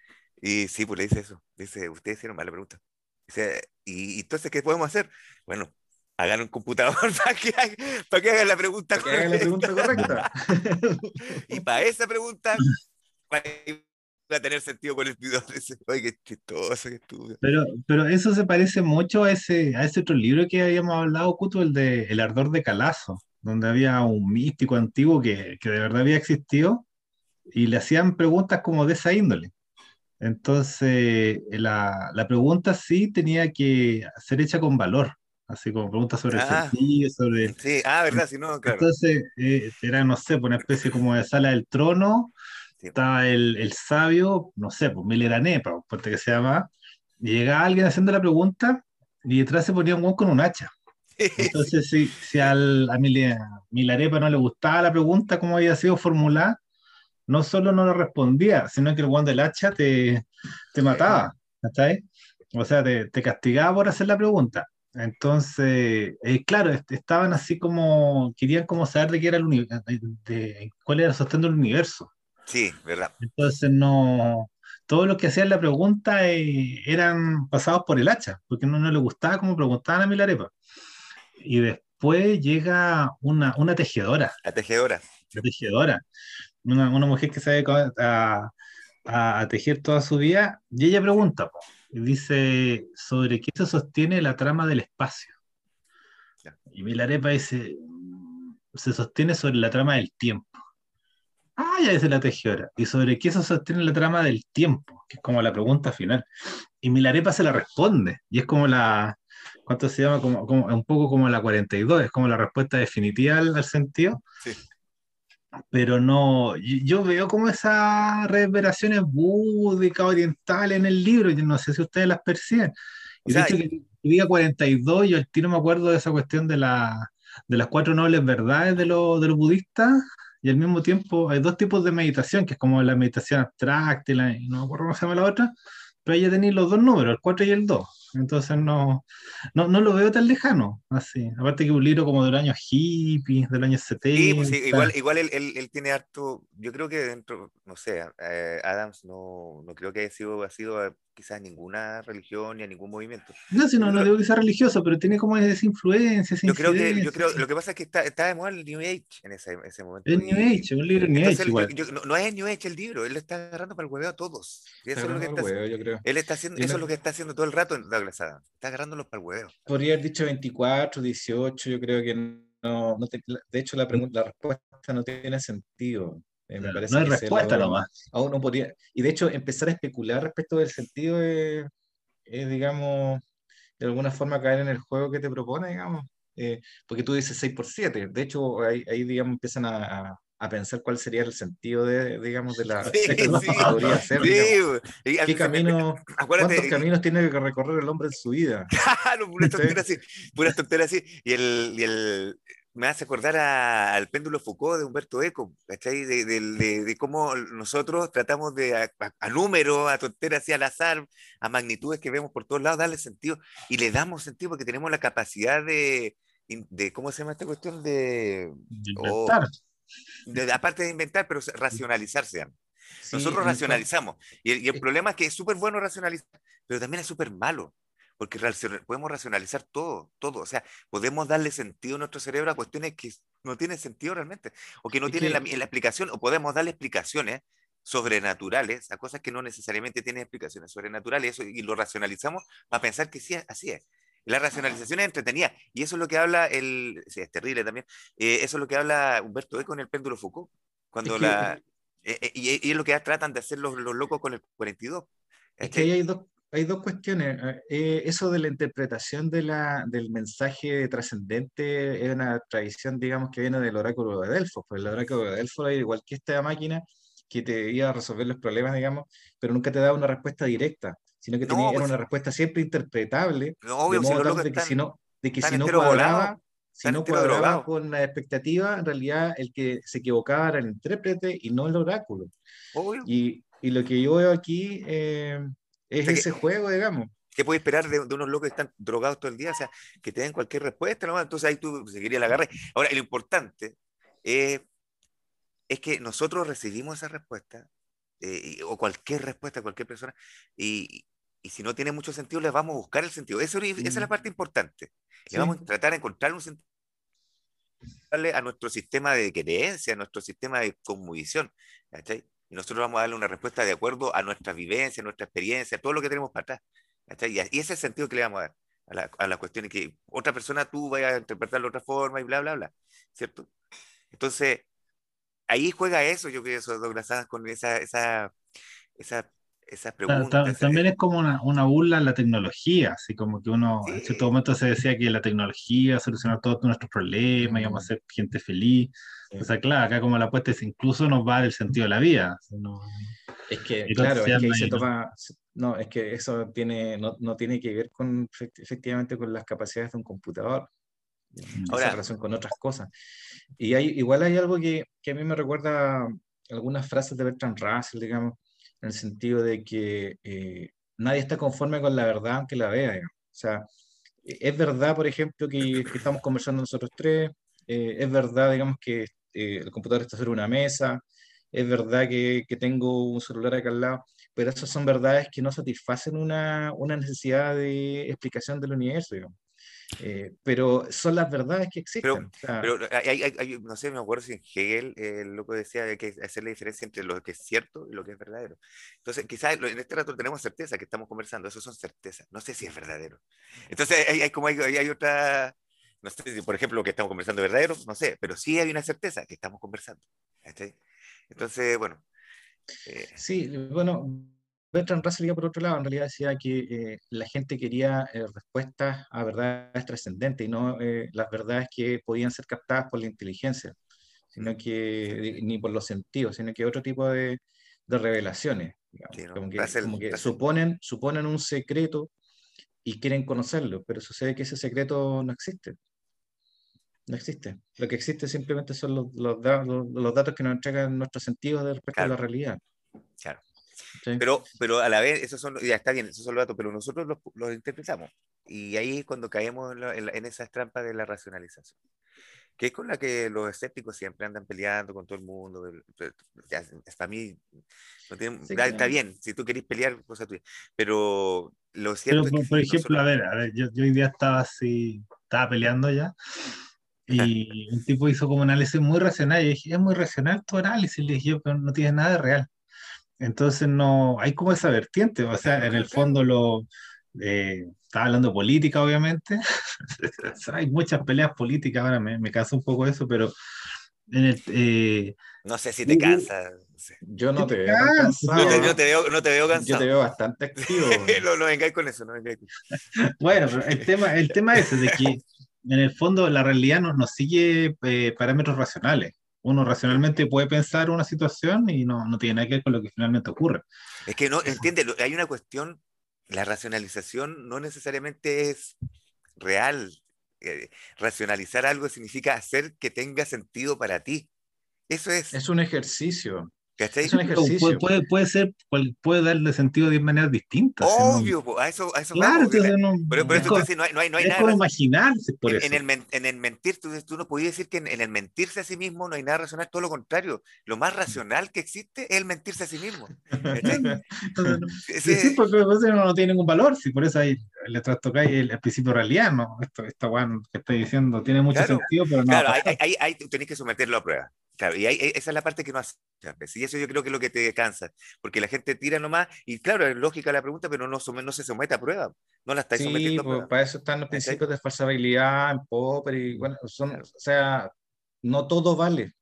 Y sí, pues le dice eso, dice, ustedes hicieron mal la pregunta. Dice, y, entonces, ¿qué podemos hacer? Bueno, hagan un computador para que, para que hagan la pregunta que haga la correcta. pregunta correcta. Y para esa pregunta a tener sentido con el video. Oye, qué chistoso, qué estúpido. Pero, pero eso se parece mucho a ese, a ese otro libro que habíamos hablado, Cuto, el de El Ardor de Calazo, donde había un místico antiguo que, que de verdad había existido y le hacían preguntas como de esa índole. Entonces, la, la pregunta sí tenía que ser hecha con valor, así como preguntas sobre el Ah. sentido, sobre... Sí, ah, ¿verdad? Si no, claro. Entonces, eh, era, no sé, pues, una especie como de sala del trono, Sí. estaba el, el sabio, no sé, pues Milerané, por que se llama, y llegaba alguien haciendo la pregunta y detrás se ponía un hueón con un hacha. Entonces, si, si al, a Milarepa no le gustaba la pregunta, como había sido formulada, no solo no lo respondía, sino que el hueón del hacha te, te mataba, ¿cachai? O sea, te, te castigaba por hacer la pregunta. Entonces, eh, claro, est- estaban así como, querían como saber de qué era el de- de- cuál era el sostén del universo. Sí, ¿verdad? Entonces, no, todos los que hacían la pregunta eh, eran pasados por el hacha, porque no, no le gustaba como preguntaban a Milarepa. Y después llega una, una tejedora, La tejedora. una tejedora, una, una mujer que sabe a, a- a tejer toda su vida, y ella pregunta, y dice, ¿sobre qué se sostiene la trama del espacio? Y Milarepa dice, "Mm, se sostiene sobre la trama del tiempo. Ah, ya dice la tejedora. ¿Y sobre qué se sostiene la trama del tiempo? Que es como la pregunta final. Y Milarepa se la responde. Y es como la, ¿cuánto se llama? Como, como- un poco como la 42, es como la respuesta definitiva al, al sentido. Sí. Pero no, yo, yo veo como esas reverberaciones búdicas, orientales en el libro, yo no sé si ustedes las perciben. O Y de sea, hecho, que que diga 42, yo al tiro me acuerdo de esa cuestión de, la, de las cuatro nobles verdades de, de los budistas, y al mismo tiempo hay dos tipos de meditación, que es como la meditación abstracta, y, la, no me acuerdo cómo se llama la otra, pero ahí ya tenéis los dos números, el 4 y el 2. Entonces no, no, no lo veo tan lejano, así. Aparte que un libro como del año hippie, del año 70. Sí, pues sí, igual, igual él, él- él tiene harto, yo creo que dentro, no sé, eh, Adams no, no creo que haya sido, ha sido a quizás ninguna religión ni a ningún movimiento. No, si no, no digo que sea religioso, pero tiene como esa influencia, esa Yo creo que, yo creo, lo que pasa es que está, está de moda el New Age en ese, ese momento. Es New Age, un libro New entonces Age igual. yo- yo- no, no es New Age el libro, él le está agarrando para el hueveo a todos. Y eso Está es lo que está, el huevo, yo creo. él está haciendo, eso no- es lo que está haciendo todo el rato en Douglas Adams. Está agarrándolos para el hueveo. Podría haber dicho 24, 18, yo creo que no, no te- de hecho la pregunta, la respuesta no tiene sentido. Eh, me No, parece no hay que respuesta elabora- nomás. Aún no podría, y de hecho empezar a especular respecto del sentido es, es, digamos, de alguna forma caer en el juego que te propone, digamos. Eh, porque tú dices 6 por 7, de hecho ahí, ahí, digamos, empiezan a, a- a pensar cuál sería el sentido de, digamos, de la... Sí, lo que sí, podría sí, ¿Qué camino, acuérdate, cuántos caminos tiene que recorrer el hombre en su vida? Claro, puras tonteras así, puras tonteras así. Y el, y el me hace acordar a- al péndulo Foucault de Humberto Eco, ¿cachai? De, de- de- de cómo nosotros tratamos de a, a- a números, a tonteras así al azar, a magnitudes que vemos por todos lados, darle sentido. Y le damos sentido porque tenemos la capacidad de, de ¿cómo se llama esta cuestión? De, Inventar. de- aparte de inventar, pero racionalizarse. Sí, Nosotros el racionalizamos. Y el, y el Eh. problema es que es súper bueno racionalizar, pero también es súper malo, porque podemos racionalizar todo, todo. O sea, podemos darle sentido a nuestro cerebro a cuestiones que no tienen sentido realmente, o que no Es tienen que- la, la explicación, o podemos darle explicaciones sobrenaturales a cosas que no necesariamente tienen explicaciones sobrenaturales, eso, y lo racionalizamos para pensar que sí, así es. La racionalización es entretenida. Y eso es lo que habla el. Sí, es terrible también. Eh, eso es lo que habla Humberto Eco en el péndulo Foucault. Cuando la. Eh, eh, y, es lo que tratan de hacer los, los locos con el 42. Es que ahí hay dos, hay dos cuestiones. eso de la interpretación de la, del mensaje trascendente es una tradición, digamos, que viene del oráculo de Delfos. Pues el oráculo de Delfos era igual que esta máquina que te iba a resolver los problemas, digamos, pero nunca te daba una respuesta directa sino que tenía, era pues una respuesta siempre interpretable, no, de modo de que si no, de que si no cuadraba, si no cuadraba con la expectativa, en realidad el que se equivocaba era el intérprete y no el oráculo. Y, y, lo que yo veo aquí eh, es ese juego, digamos. ¿Qué puedes esperar de, unos locos que están drogados todo el día? O sea, que te den cualquier respuesta, ¿no? Entonces ahí tú seguirías la agarre. Ahora, lo importante es que nosotros recibimos esa respuesta eh, o cualquier respuesta a cualquier persona, y, y, si no tiene mucho sentido, le vamos a buscar el sentido. Eso, esa es la parte importante. Le vamos a tratar de encontrar un sentido a nuestro sistema de creencia, a nuestro sistema de cosmovisión. Y nosotros vamos a darle una respuesta de acuerdo a nuestra vivencia, nuestra experiencia, todo lo que tenemos para atrás. Y, ese es el sentido que le vamos a dar a la, a la cuestión y que otra persona tú vayas a interpretarlo de otra forma y bla, bla, bla. ¿Cierto? Entonces, ahí juega eso, yo creo, eso, Douglas con esa, esa, esa, esas preguntas. También es como una, una, burla a la tecnología, así como que uno, en cierto momento se decía que la tecnología soluciona todos nuestros problemas, íbamos a ser gente feliz. O sea, claro, acá como la apuesta es incluso nos va del sentido de la vida. es que, claro, es que se toma, no, es que eso tiene, no, no tiene que ver con, efectivamente con las capacidades de un computador. Ahora, relación con otras cosas. Y hay, igual hay algo que, que, a mí me recuerda algunas frases de Bertrand Russell, digamos, en el sentido de que eh, nadie está conforme con la verdad aunque la vea. O sea, es verdad, por ejemplo, que, estamos conversando nosotros tres, eh, es verdad, digamos, que eh, el computador está sobre una mesa, es verdad que, tengo un celular acá al lado, pero esas son verdades que no satisfacen una, una necesidad de explicación del universo. Eh, pero son las verdades que existen. Pero, hay, no sé, me acuerdo si Hegel, eh, el loco decía que hay que hacer la diferencia entre lo que es cierto y lo que es verdadero. Entonces, quizás en este rato tenemos certeza que estamos conversando, eso son certezas, no sé si es verdadero. Entonces, hay, como hay, otra, no sé si por ejemplo lo que estamos conversando es verdadero, no sé, pero sí hay una certeza que estamos conversando. Entonces, bueno. Eh, sí, bueno, Bertrand Russell por otro lado, en realidad decía que eh, la gente quería eh, respuestas a verdades trascendentes y no eh, las verdades que podían ser captadas por la inteligencia, sino que ni por los sentidos, sino que otro tipo de, de revelaciones, como que, suponen, suponen un secreto y quieren conocerlo, pero sucede que ese secreto no existe. No existe. Lo que existe simplemente son los, los, los, datos que nos entregan nuestros sentidos de respecto a la realidad. Claro. Pero, pero a la vez, esos son, ya está bien, esos son los datos, pero nosotros los, los interpretamos. Y ahí es cuando caemos en, en, en esas trampas de la racionalización que es con la que los escépticos siempre andan peleando con todo el mundo. Hasta a mí, no tiene, está bien, si tú querés pelear, cosa tuya. Pero lo cierto es que Por ejemplo, a, ver, a ver, yo, yo, hoy día estaba así, estaba peleando ya, y un tipo hizo como un análisis muy racional, y dije, es muy racional tu análisis, le dije pero no tienes nada de real. Entonces no, hay como esa vertiente, o sea, en el fondo lo, eh, estaba hablando de política, obviamente, hay muchas peleas políticas, ahora me, me cansa un poco eso, pero en el, eh, no sé si te cansa. Yo no te veo cansado. No te, no te, veo, no te veo cansado. Yo te veo bastante activo. no, no vengáis con eso, no vengáis con eso. bueno, el tema, el tema es de que en el fondo la realidad no, nos sigue eh, parámetros racionales uno racionalmente puede pensar una situación y no, no tiene nada que ver con lo que finalmente ocurre. Es que no, entiende, hay una cuestión, la racionalización no necesariamente es real. Eh, racionalizar algo significa hacer que tenga sentido para ti. Eso es. Es un ejercicio. Es un ejercicio. Puede, puede, ser, puede darle sentido de manera distinta. Obvio, a eso, a eso claro, entonces no, pero, pero eso no hay, no hay, no hay es nada. Como imaginarse por en, eso. En el, en el mentir, tú, tú no podías decir que en, en, el mentirse a sí mismo no hay nada racional, todo lo contrario. Lo más racional que existe es el mentirse a sí mismo. sí, sí, porque uno no tiene ningún valor, sí, por eso hay, le trastocáis el, el principio de realidad, ¿no? Esto, esta weón que estoy diciendo tiene mucho Claro, sentido, pero no. Claro, ahí, tenés que someterlo a prueba. Claro, y ahí- esa es la parte que no hace. Y eso yo creo que es lo que te cansa, porque la gente tira nomás, y claro, es lógica la pregunta, pero no, no se somete a prueba, no la estáis Sí, sometiendo a pues, prueba. para eso están los principios de falsabilidad en Popper y bueno, son, Claro. o sea, no todo vale,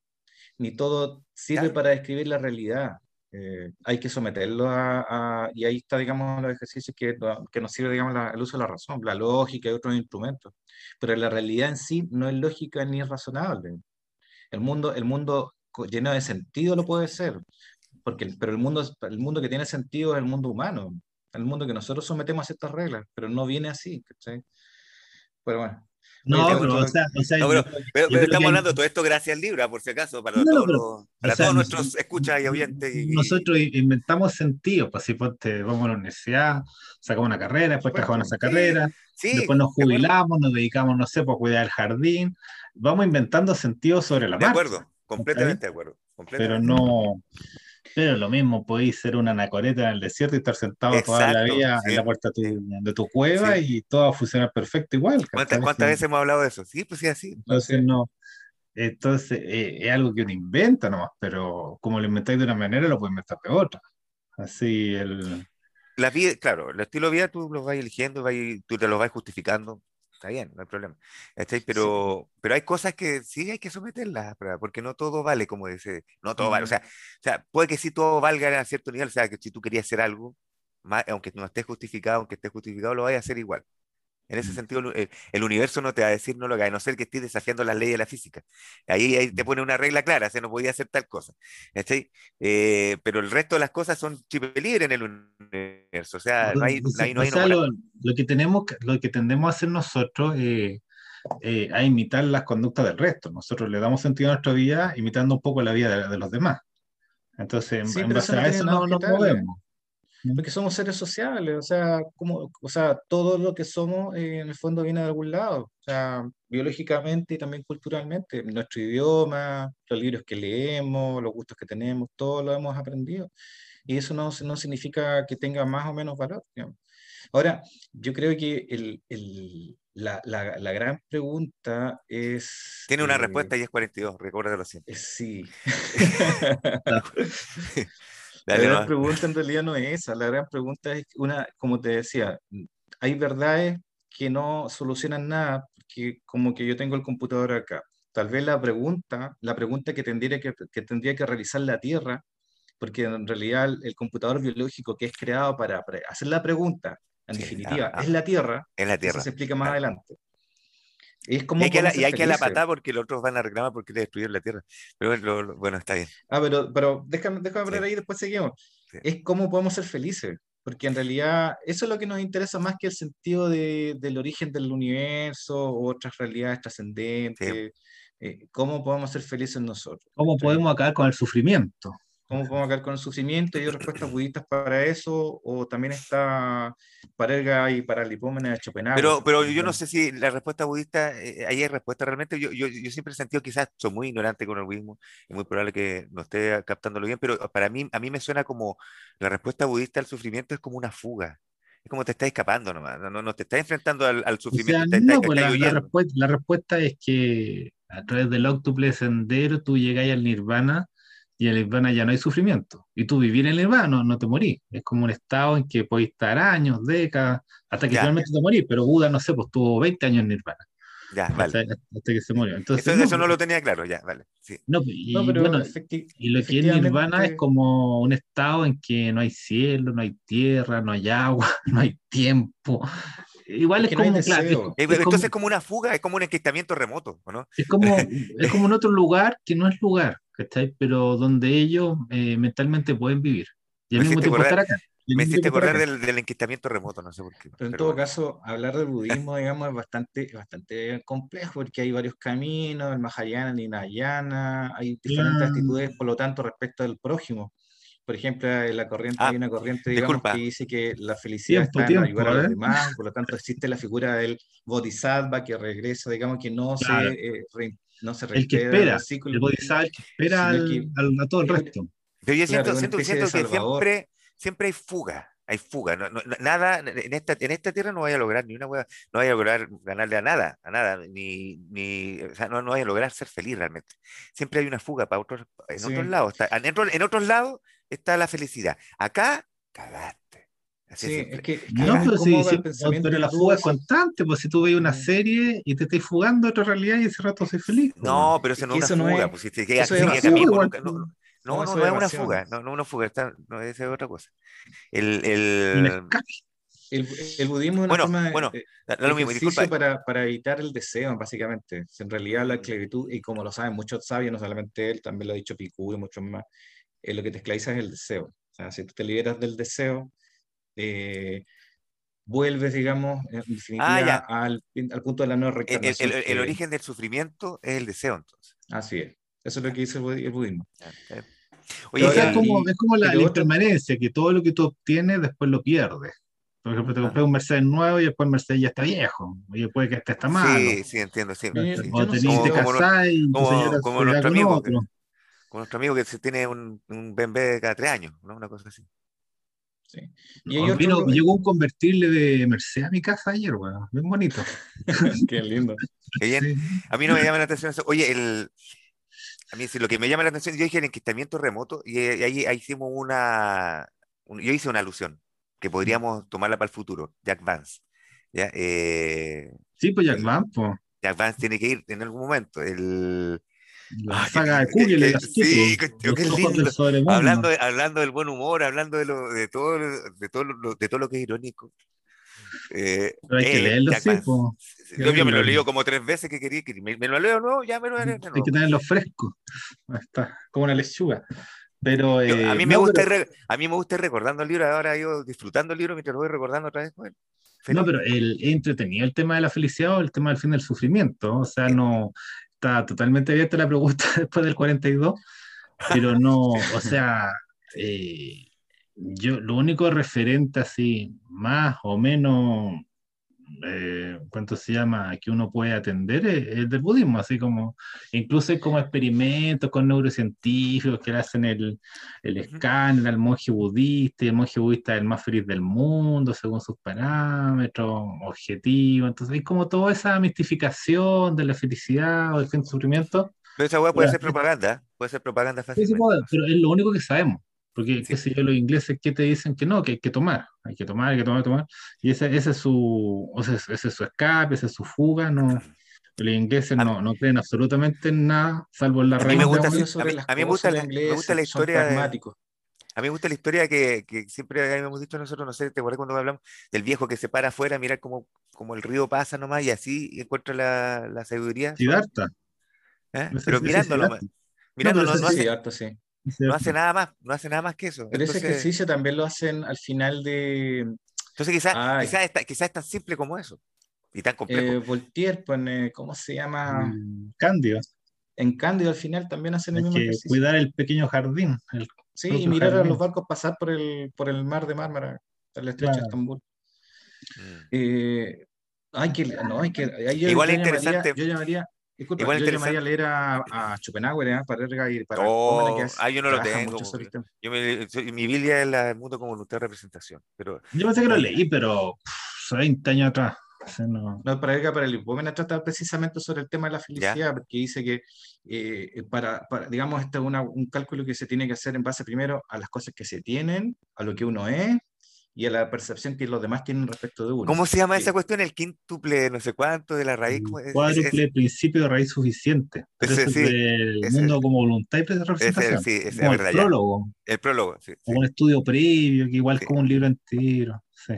ni todo sirve Claro. para describir la realidad. Eh, hay que someterlo a, a- y ahí está, digamos, los ejercicios que, que nos sirve, digamos, la- el uso de la razón, la lógica y otros instrumentos. Pero la realidad en sí no es lógica ni es razonable. El mundo, el mundo lleno de sentido lo puede ser, porque, pero el mundo, el mundo que tiene sentido es el mundo humano, el mundo que nosotros sometemos a ciertas reglas, pero no viene así, ¿cachai? Pero bueno. No, pero, o sea, o sea, No, pero, estamos que- hablando de todo esto gracias al libro, ah, por si acaso, para No, todos, pero- los- para sea, todos nuestros escuchas y oyentes. y- nosotros inventamos sentido, pues si ponte, vamos a la universidad, sacamos una carrera, después Bueno, trabajamos esa sí, carrera, sí, después nos de jubilamos, nos dedicamos, no sé, pues a cuidar el jardín, vamos inventando sentido sobre la De marcha. acuerdo, completamente de acuerdo. pero no. Pero lo mismo, podéis ser una anacoreta en el desierto y estar sentado toda la Exacto, vida sí, en la puerta de tu, de tu cueva Sí. y todo va a funcionar perfecto igual. ¿Cuántas, cuántas veces hemos hablado de eso? Sí, pues sí, así. Entonces no. Entonces eh, es algo que uno inventa nomás, pero como lo inventáis de una manera, lo puedes inventar de otra. Así el. La vida, claro, el estilo de vida tú lo vas eligiendo, vas, tú te lo vas justificando, está bien, no hay problema. ¿cachai? Pero, pero hay cosas que sí hay que someterlas porque no todo vale, como dice, no todo vale. O sea, o sea, puede que sí todo valga a cierto nivel, o sea, que si tú querías hacer algo, ma- aunque no esté justificado, aunque esté justificado, lo vayas a hacer igual. En ese Mm. sentido, el, el- universo no te va a decir no lo hagas, a no ser que estés desafiando las leyes de la física. Ahí, ahí te pone una regla clara, o sea, no podía hacer tal cosa. ¿cachai? Eh, pero el resto de las cosas son chip libre en el universo, o sea, no hay, no hay o sea, lo, lo que tenemos, lo que tendemos a hacer nosotros eh, eh, a imitar las conductas del resto. Nosotros le damos sentido a nuestra vida imitando un poco la vida de, de los demás. Entonces, en, Sí, en base a eso no nos movemos. Porque somos seres sociales, o sea, como, o sea, todo lo que somos eh, en el fondo viene de algún lado, o sea, biológicamente y también culturalmente. Nuestro idioma, los libros que leemos, los gustos que tenemos, todo lo hemos aprendido. Y eso no, no significa que tenga más o menos valor. digamos. Ahora, yo creo que el, el- la, la- la gran pregunta es... Tiene una eh, respuesta y es 42, recuérdalo siempre. eh, Sí. La gran pregunta en realidad no es esa, la gran pregunta es una, como te decía, hay verdades que no solucionan nada, porque como que yo tengo el computador acá. Tal vez la pregunta, la pregunta que tendría que, que tendría que realizar la Tierra, porque en realidad el, el computador biológico que es creado para, pre- hacer la pregunta, en Sí, definitiva, ah, ah. es la Tierra, Es la eso Tierra. se explica más claro. adelante. Es Y como hay que, la, y hay que la patada porque los otros van a reclamar porque le destruyeron la Tierra. Pero bueno, lo- lo- bueno, está bien. Ah, pero, pero déjame, déjame Sí. ahí, después seguimos. Sí. Es cómo podemos ser felices, porque en realidad eso es lo que nos interesa más que el sentido de- del origen del universo o otras realidades trascendentes. eh, cómo podemos ser felices nosotros. ¿Cómo podemos acabar con el sufrimiento? ¿Cómo podemos acabar con el sufrimiento? ¿Y hay respuestas budistas para eso? ¿O también está Parerga y para Lipómenes de Schopenhauer? Pero, pero yo no sé si la respuesta budista, eh, ahí hay respuesta realmente. Yo, yo, yo siempre he sentido, quizás soy muy ignorante con el budismo, es muy probable que no esté captándolo bien, pero para mí, a mí me suena como la respuesta budista al sufrimiento es como una fuga. Es como te estás escapando nomás, no, no, no te estás enfrentando al, al O sufrimiento, sea, te, no, te pues estás la, la respuesta, la respuesta es que a través del óctuple sendero tú llegáis al nirvana y en el nirvana ya no hay sufrimiento. Y tú vivir en el nirvana no, no te morís. Es como un estado en que podéis estar años, décadas, hasta que Ya. finalmente te morís. Pero Buda, no sé, pues tuvo 20 años en nirvana Ya, hasta, vale. hasta que se murió. Entonces, Eso, no, eso no pues, lo tenía claro, ya, vale. Sí. no, pues, y, no, pero bueno, y lo que es nirvana es como un estado en que no hay cielo, no hay tierra, no hay agua, no hay tiempo. Igual Es es que no como, claro, es es Entonces es como una fuga, es como un enquistamiento remoto, ¿o ¿no? es como, es como en otro lugar que no es lugar, ¿cachai? Pero donde ellos eh, mentalmente pueden vivir. Y al Me mismo tiempo acordar- estar acá. Me hiciste acordar del, del enquistamiento remoto, no sé por qué. Pero en pero todo bueno. caso, hablar del budismo, digamos, es bastante, bastante complejo porque hay varios caminos, el Mahayana, el Hinayana, hay diferentes Claro. actitudes, por lo tanto, respecto al prójimo. Por ejemplo, en la corriente, Ah, hay una corriente, digamos, disculpa. que dice que la felicidad Tiempo, está en tiempo, ayudar a los demás, por lo tanto, existe la figura del bodhisattva que regresa, digamos, que no Claro. se, eh, re- no se El que espera, el ciclo. el bodhisattva, el que espera al, que- al- a todo el es- resto. Pero yo Claro, siento, una siento, siento que siempre, siempre hay fuga. hay fuga. No, no, nada, en esta, en esta tierra no vaya a lograr ni una hueá, no vaya a lograr ganarle a nada, a nada, ni, ni o sea, no, no vaya a lograr ser feliz realmente. Siempre hay una fuga para otros, en Sí. otros lados. Está, en, otro- en otros lados está la felicidad. Acá, cagaste. Así Sí, es que, No, pero, ¿cómo sí, va el sí, pensamiento pero la fuga es ves- constante, pues si tú veis una Mm. serie y te estás fugando a otra realidad y ese rato soy feliz. pues, No, pero eso Es no es eso una no fuga, es- pues si te quedas no, no, No, no, es una fuga, no, no una fuga, está, no, esa es otra cosa. El, el. El, el budismo es una Bueno, forma de, bueno, de lo mismo, disculpa, para, para evitar el deseo, básicamente. En realidad la Mm. esclavitud, y como lo saben muchos sabios, no solamente él, también lo ha dicho Epicuro y muchos más, eh, lo que te esclaviza es el deseo. O sea, si tú te liberas del deseo, eh, vuelves, digamos, en definitiva, Ah, al, al punto de la no el, el- reencarnación. el- el origen del sufrimiento es el deseo, entonces. Así es. Eso es lo que dice el, budi- el budismo. Ya, está bien. O Oye, es como, es como la, la impermanencia, que todo lo que tú obtienes después lo pierdes. Por ejemplo, te Ah. compras un Mercedes nuevo y después el Mercedes ya está viejo. Y puede que este está malo. sí, sí, entiendo, sí. O no tenés sé. te Como- como- casás y tu como- señora como nuestro con amigo, otro. Con nuestro amigo que se tiene un, un BMW cada tres años, ¿no? Una cosa así. Sí. Y No, otro- vino- llegó un convertible de Mercedes a mi casa ayer, weón. Bien bonito. Qué lindo. Qué bien. Sí. A mí no me llama la atención eso. Oye, el, a mí sí, lo que me llama la atención, yo dije el enquistamiento remoto y, eh, ahí, ahí hicimos una, un- yo hice una alusión que podríamos tomarla para el futuro, Jack Vance. ¿ya? Eh, Sí, pues Jack El- Van, pues. Jack Vance tiene que ir en algún momento. El, La Ah, saga de Kugel, astuto, sí, qué ojos lindo. hablando, de, hablando del buen humor, hablando de, lo, de, todo, de, todo lo, de todo lo que es irónico. Eh, Pero hay que eh, leerlo, sí, pues. Yo, yo me lo leído como tres veces que quería que me, me lo leo nuevo, ya me lo leo Hay que tenerlo fresco. Ahí está, como una lechuga. Pero Yo- eh, a mí me no, gusta pero- ir a mí me gusta ir recordando el libro, ahora yo disfrutando el libro mientras lo voy recordando otra vez. Bueno, No, pero el, entretenido el tema de la felicidad o el tema del fin del sufrimiento. O sea, no está totalmente abierta la pregunta después del 42, pero no, o sea, eh, yo lo único referente así, más o menos, eh, ¿cuánto se llama? Que uno puede atender es, es del budismo, así como, incluso hay como experimentos con neurocientíficos que le hacen el, el escáner al monje budista, y el monje budista es el más feliz del mundo, según sus parámetros, objetivos, entonces hay como toda esa mistificación de la felicidad o del fin del sufrimiento, Pero esa hueá puede ser propaganda, puede ser propaganda Sí, sí fácilmente. puede, pero es lo único que sabemos. Porque, Sí. qué sé yo, los ingleses que te dicen que no, que hay que tomar, hay que tomar, hay que tomar, tomar. Y ese, ese es su, o sea, ese es su escape, esa es su fuga. No, los ingleses A no, no creen absolutamente en nada, salvo en la A mí raíz me de gusta agua. a mí- a mí me gusta la- me gusta la historia de-. A mí me gusta la historia que, que siempre hemos dicho nosotros, no sé, te acuerdas cuando hablamos del viejo que se para afuera, mira cómo, cómo el río pasa nomás y así encuentra la, la sabiduría. Siddhartha. ¿eh? Pero mirando, pero no, hace, sí. No hace nada más, no hace nada más que eso. Pero ese Entonces, ejercicio también lo hacen al final de entonces quizás Ay. quizás es, es tan simple como eso y tan complejo. eh, Voltaire, pone, ¿cómo se llama? Mm, Cándido. En Cándido al final también hacen el mismo que ejercicio. cuidar el pequeño jardín. el- Sí, y mirar a los barcos pasar por el, por el mar de Mármara, por el estrecho de Claro. Estambul. Mm. Eh, hay que, no, hay que, Igual yo es llamaría- interesante. Yo llamaría, disculpa, Igual yo llamaría a leer a, a Schopenhauer, ¿eh? para Erga y para Oh, que ah, yo no lo tengo. Yo me, soy- mi Biblia es la, el mundo como voluntad de representación, pero Yo pensé que lo leí, pero pff, 20 años atrás. O sea, no- No, para Erga, para el Hipómena trata precisamente sobre el tema de la felicidad, porque dice que eh, para, para- digamos, este es una- un cálculo que se tiene que hacer en base primero a las cosas que se tienen, a lo que uno es y a la percepción que los demás tienen respecto de uno. ¿cómo se llama Sí. esa cuestión? El quíntuple, no sé cuánto de la raíz. ¿cómo es? Es- cuádruple es- principio de raíz suficiente. Pero Ese ese es sí, del ese- mundo como voluntad y representación. sí, ese es como el verdad, ya. prólogo, el prólogo, sí, sí. como un estudio previo, que igual Sí. como un libro entero. Sí.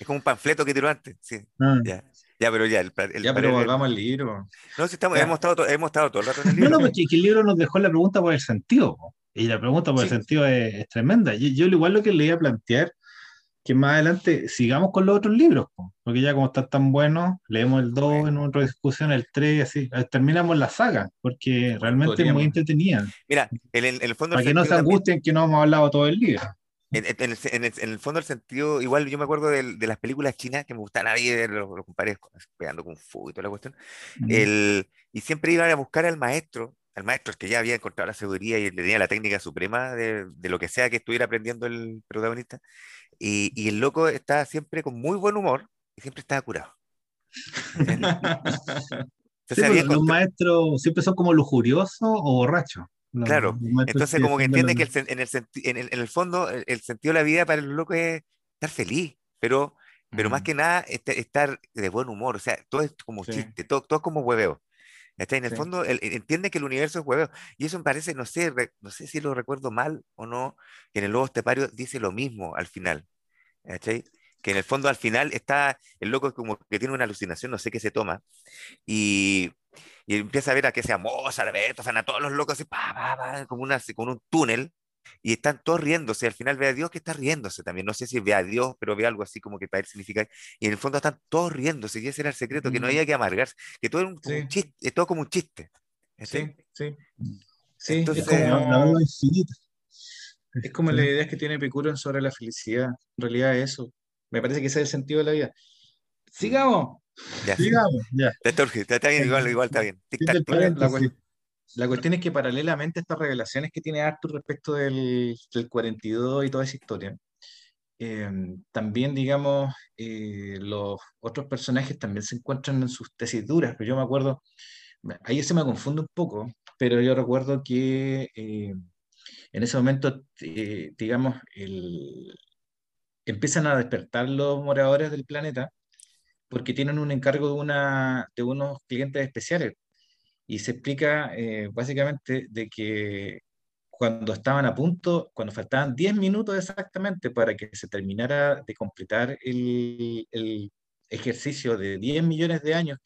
Es como un panfleto que tiró antes, sí. Ah. Ya, ya, pero ya, el, el Ya, pero el- volvamos al libro. No, si estamos, Ya. hemos, estado, hemos estado todo el rato en el No, libro. no, porque que el libro nos dejó la pregunta por el sentido. po. Y la pregunta por el Sí. sentido es, es tremenda. Yo, yo igual lo que le iba a plantear, que más adelante sigamos con los otros libros, po, porque ya como están tan buenos, leemos el 2 en otra discusión, el 3, así, terminamos la saga, porque realmente es muy entretenida. Mira, en el, en el fondo Para que no se también- angustien que no hemos hablado todo el libro. en, el, en el- en el fondo el sentido, igual yo me acuerdo del- de, las películas chinas que me gustaban a mí los, los compadres pegando con fu y toda la cuestión. Mm. El, y siempre iban a buscar al maestro al maestro, que ya había encontrado la sabiduría y tenía la técnica suprema de, de lo que sea que estuviera aprendiendo el protagonista. Y, y el loco está siempre con muy buen humor y siempre estaba curado. Sí, había pues, los encontrado- maestros siempre son como lujuriosos o borrachos. Los- Claro, los Entonces, como que entiende que el en, el en, el, en el fondo el, el sentido de la vida para el loco es estar feliz, pero, pero más Mm. que nada este- estar de buen humor, o sea, todo es como Sí. chiste, todo, todo es como hueveo. ¿Cachai? En el Sí. fondo, él, entiende que el universo es hueveo. Y eso me parece, no sé, re- no sé si lo recuerdo mal o no, que en el Lobo Estepario dice lo mismo al final. Que en el fondo al final está, el loco como que tiene una alucinación, no sé qué se toma, y, y empieza a ver a que sea Mozart, a Beethoven, a todos los locos así, pa, pa, pa, como, una, como un túnel, y están todos riéndose, al final ve a Dios que está riéndose también, no sé si ve a Dios, pero ve algo así como que para él significa, y en el fondo están todos riéndose, y ese era el secreto, que no Mm. había que amargarse, que todo era un, como un Sí. chiste, es todo como un chiste. Sí, sí. Sí, Entonces, es La, la como, verdad infinita. es como Sí. la idea que tiene Epicuro sobre la felicidad. En realidad es eso. Me parece que ese es el sentido de la vida. Sigamos. Ya, sí. Sigamos, ya. Ya está, está- bien, igual, igual está bien. Tic, tac, tic. La, la paréntesis. cues- la cuestión es que paralelamente a estas revelaciones que tiene Arthur respecto del, del 42 y toda esa historia, eh, también, digamos, eh, los otros personajes también se encuentran en sus tesituras. Pero yo me acuerdo, ahí se me confunde un poco, pero yo recuerdo que eh, en ese momento, eh, digamos, empiezan a despertar los moradores del planeta porque tienen un encargo de, una, de unos clientes especiales. Y se explica eh, básicamente de que cuando estaban a punto, cuando faltaban 10 minutos exactamente para que se terminara de completar el, ejercicio de 10 millones de años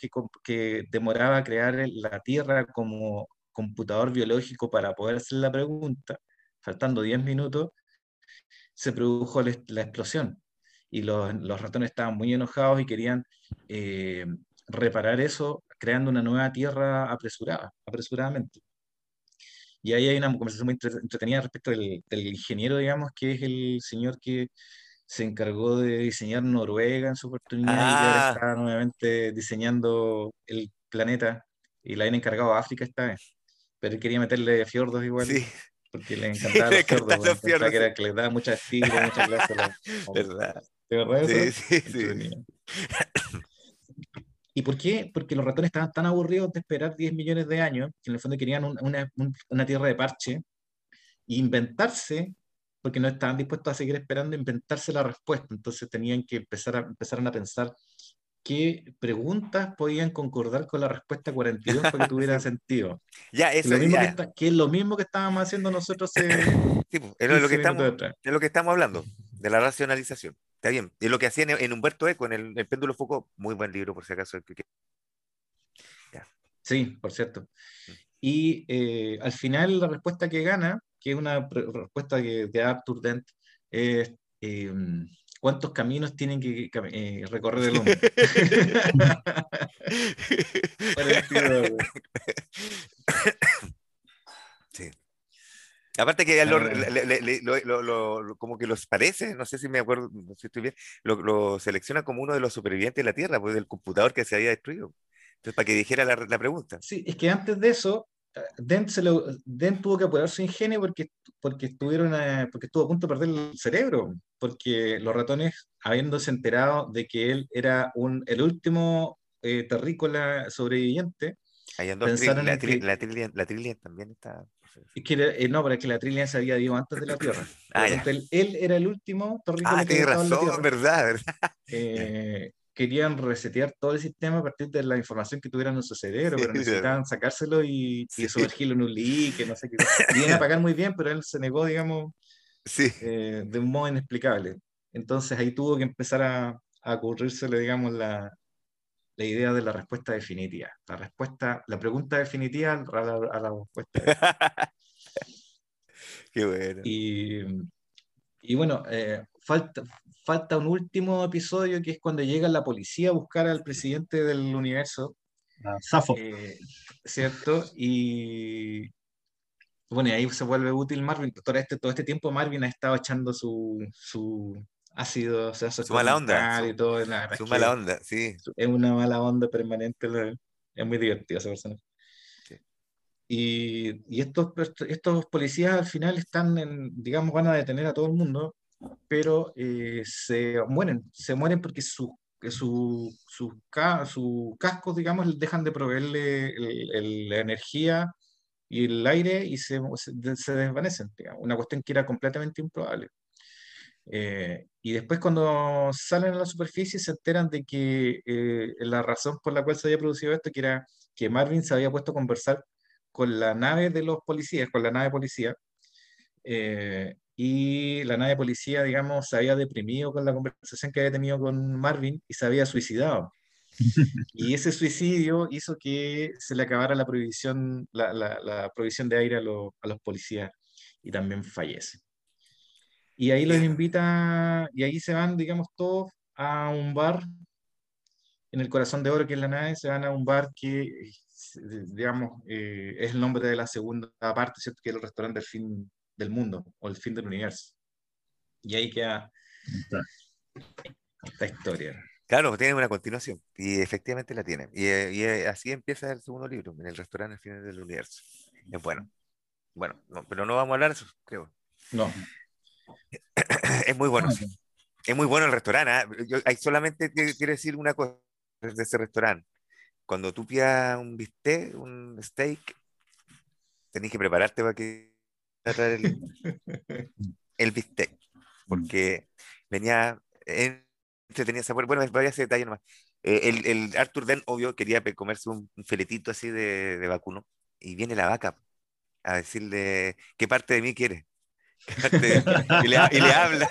que, demoraba crear la Tierra como computador biológico para poder hacer la pregunta, faltando 10 minutos, se produjo la, explosión. Y los, los ratones estaban muy enojados y querían eh, reparar eso creando una nueva Tierra apresurada, apresuradamente. Y ahí hay una conversación muy entre- entretenida respecto del, del ingeniero, digamos, que es el señor que se encargó de diseñar Noruega en su oportunidad y que ahora Ah. está nuevamente diseñando el planeta y la habían encargado a África esta vez. Pero él quería meterle fiordos igual, Sí, porque le Sí, encantaban le los fiordos, los fiordos, que, era, que les daba mucha estilo, mucha clase. la- verdad. ¿De verdad Sí, eso? sí, sí. ¿Y por qué? Porque los ratones estaban tan aburridos de esperar 10 millones de años, que en el fondo querían un- una, un- una tierra de parche, e inventarse, porque no estaban dispuestos a seguir esperando, inventarse la respuesta. Entonces tenían que empezar a, empezaron a pensar qué preguntas podían concordar con la respuesta 42 para que tuviera sentido. Ya, Que, eso lo mismo que, ya. está- que es lo mismo que estábamos haciendo nosotros hace Sí, pues, es lo 15 que estamos, es lo que estamos hablando, de la racionalización. Está bien. Y lo que hacía en, en Humberto Eco, en el, el Péndulo Foucault, muy buen libro, por si acaso. que- Sí, por cierto. Y eh, al final la respuesta que gana, que es una respuesta que de Arthur Dent, es eh, ¿cuántos caminos tienen que eh, recorrer el hombre? Aparte que ya lo, Ah. le- le- le- lo- como que los parece, no sé si me acuerdo, no sé si estoy bien, lo, selecciona como uno de los supervivientes de la Tierra, pues del computador que se había destruido. Entonces, para que dijera la, la pregunta. Sí, es que antes de eso, eh, Dent, se lo- Dent tuvo que apurar su ingenio porque, porque, estuvieron, eh, porque estuvo a punto de perder el cerebro, porque los ratones, habiéndose enterado de que él era un, el último eh, terrícola sobreviviente, dos tri- Pensaron la, en tri- que- la Trillian también está. Es que era- eh, no, pero es que la Trillian se había ido antes de la Tierra. Ah, él, él era el último terrícola Ah, que tienes en la razón, verdad, verdad. Eh, querían resetear todo el sistema a partir de la información que tuvieran en su cerebro, Sí, pero necesitaban sacárselo y, y Sí. sumergirlo en un leak, que no sé qué. Iban a pagar muy bien, pero él se negó, digamos, Sí. eh, de un modo inexplicable. Entonces ahí tuvo que empezar a, a ocurrírsele, digamos, la, la idea de la respuesta definitiva. La respuesta, la pregunta definitiva a la, a la respuesta. Qué bueno. Y, y bueno, eh, falta, falta un último episodio que es cuando llega la policía a buscar al presidente del universo, Ah, Safo. eh, ¿cierto? Y bueno, y ahí se vuelve útil Marvin. Todo este, todo este tiempo Marvin ha estado echando su, su ácido, o sea, su, mala onda, y todo. la Su mala onda, sí. Es una mala onda permanente. Es muy divertido esa persona. Sí. y, y estos, estos policías al final están, en, digamos, van a detener a todo el mundo, pero eh, se mueren, se mueren porque sus su, su, su cascos, digamos, dejan de proveerle la energía y el aire y se, se, desvanecen. Una cuestión que era completamente improbable. Eh, y después cuando salen a la superficie se enteran de que eh, la razón por la cual se había producido esto, que era que Marvin se había puesto a conversar con la nave de los policías, con la nave policía, eh, y la nave policía, digamos, se había deprimido con la conversación que había tenido con Marvin y se había suicidado. Y ese suicidio hizo que se le acabara la prohibición, la, la, prohibición de aire a, a, los policías y también fallece. Y ahí los invita, y ahí se van, digamos, todos a un bar en el corazón de oro que es la nave, se van a un bar que, digamos, eh, es el nombre de la segunda parte, ¿cierto? Que es el restaurante del fin del mundo o el fin del universo. Y ahí queda esta historia. Claro, tiene una continuación y efectivamente la tiene. Y, y, así empieza el segundo libro, en el restaurante El fin del universo. Es bueno. Bueno, pero no vamos a hablar de eso, creo. No. Es muy bueno. Es muy bueno el restaurante. ¿ah? Yo, hay solamente quiero decir una cosa de ese restaurante. Cuando tú pidas un bistec, un steak, tenés que prepararte para que el, el bistec. Porque venía, tenía sabor. Bueno, voy a hacer detalle nomás. Eh, el, el, Arthur Den, obvio, quería comerse un, feletito así de, de, vacuno. Y viene la vaca a decirle qué parte de mí quiere. Y, le, y, le, habla.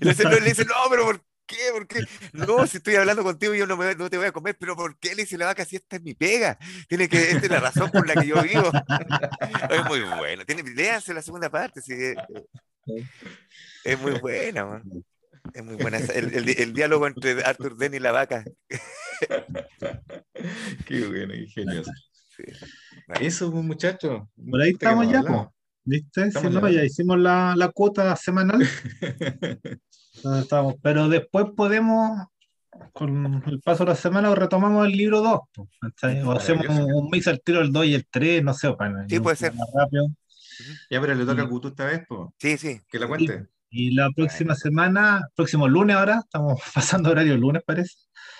Y le dice, no, pero ¿por qué? ¿Por qué? No, si estoy hablando contigo yo no, me, no te voy a comer, pero ¿por qué le dice la vaca si esta es mi pega? Tiene que, esta es la razón por la que yo vivo. es muy bueno. Tiene, léanse la segunda parte. Sí, eh, es muy buena, Es muy buena el, el, el, diálogo entre Arthur Den y la vaca. qué bueno, ingenioso. Sí. Eso, muchachos. Por ahí estamos ya, ¿Viste? Si no, ya hicimos la, la cuota semanal. estamos. Pero después podemos, con el paso de la semana, retomamos el libro 2. O hacemos un, mix al tiro el 2 y el 3, no sé. Para, sí, puede ser. Rápido. Ya, pero le toca a Gutu esta vez, pues. Sí, sí. Que la cuente. Y, la próxima semana, próximo lunes ahora, estamos pasando horario el lunes, parece.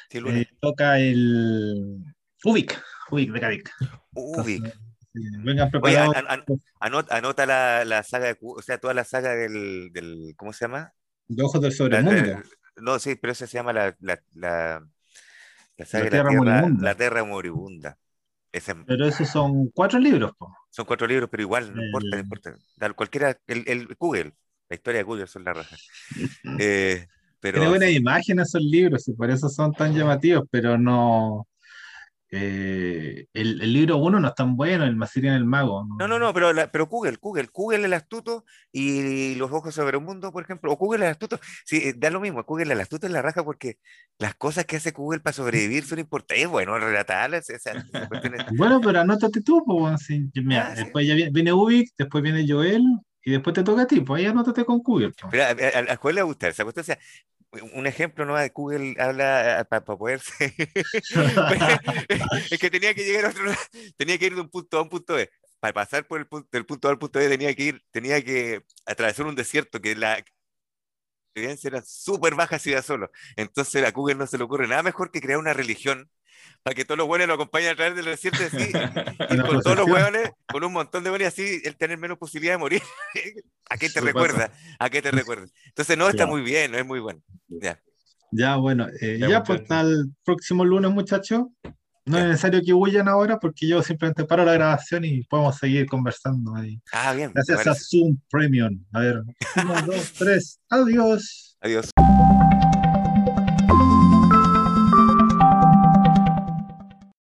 Sí, lunes. Eh, toca el Ubik, Ubik de Kadik. Ubik. Vengan preparados. anota, la, la, saga, de, o sea, toda la saga del, del ¿cómo se llama? De Ojos del Sobremundo. no, sí, pero esa se llama la, la, la, la saga de la Tierra, Moribunda. La Tierra Moribunda. pero esos son cuatro libros. Po. Son cuatro libros, pero igual, no importa, no importa. Cualquiera, el, el Google, la historia de Google son la raja. Eh, pero, Tiene buenas imágenes esos libros y por eso son tan llamativos, pero no, eh, el, el, libro 1 no es tan bueno, el en el Mago. No, no, no, pero, pero Google, Google, Google el astuto y los ojos sobre un mundo, por ejemplo, o Google el astuto, sí, eh, da lo mismo, Google el astuto es la raja porque las cosas que hace Google para sobrevivir son importantes, bueno, relatarlas. O sea, bueno, pero anótate tú, pues, sí. Mira, ah, después ya viene, viene Ubik, después viene Joel, y después te toca a ti, pues ahí anótate con Google. Pero a, a, a, le gusta, o sea, un ejemplo, ¿no? Google habla ah, para poderse. es que tenía que llegar tenía que ir de un punto A a un punto B. Para pasar por el punto, del punto A al punto B tenía que ir, tenía que atravesar un desierto que la evidencia era súper baja si iba solo. Entonces a Google no se le ocurre nada mejor que crear una religión para que todos los buenos lo acompañen a través del desierto así, y con todos los hueones, con un montón de buenos así, el tener menos posibilidad de morir. ¿A qué te recuerda? ¿A qué te recuerda? Entonces, no, está muy bien, no es muy bueno. Ya. Ya, bueno, eh, ya, pues hasta el próximo lunes, muchachos. No es necesario que huyan ahora porque yo simplemente paro la grabación y podemos seguir conversando ahí. Ah, bien. Gracias a Zoom Premium. A ver, uno, dos, tres. Adiós. Adiós.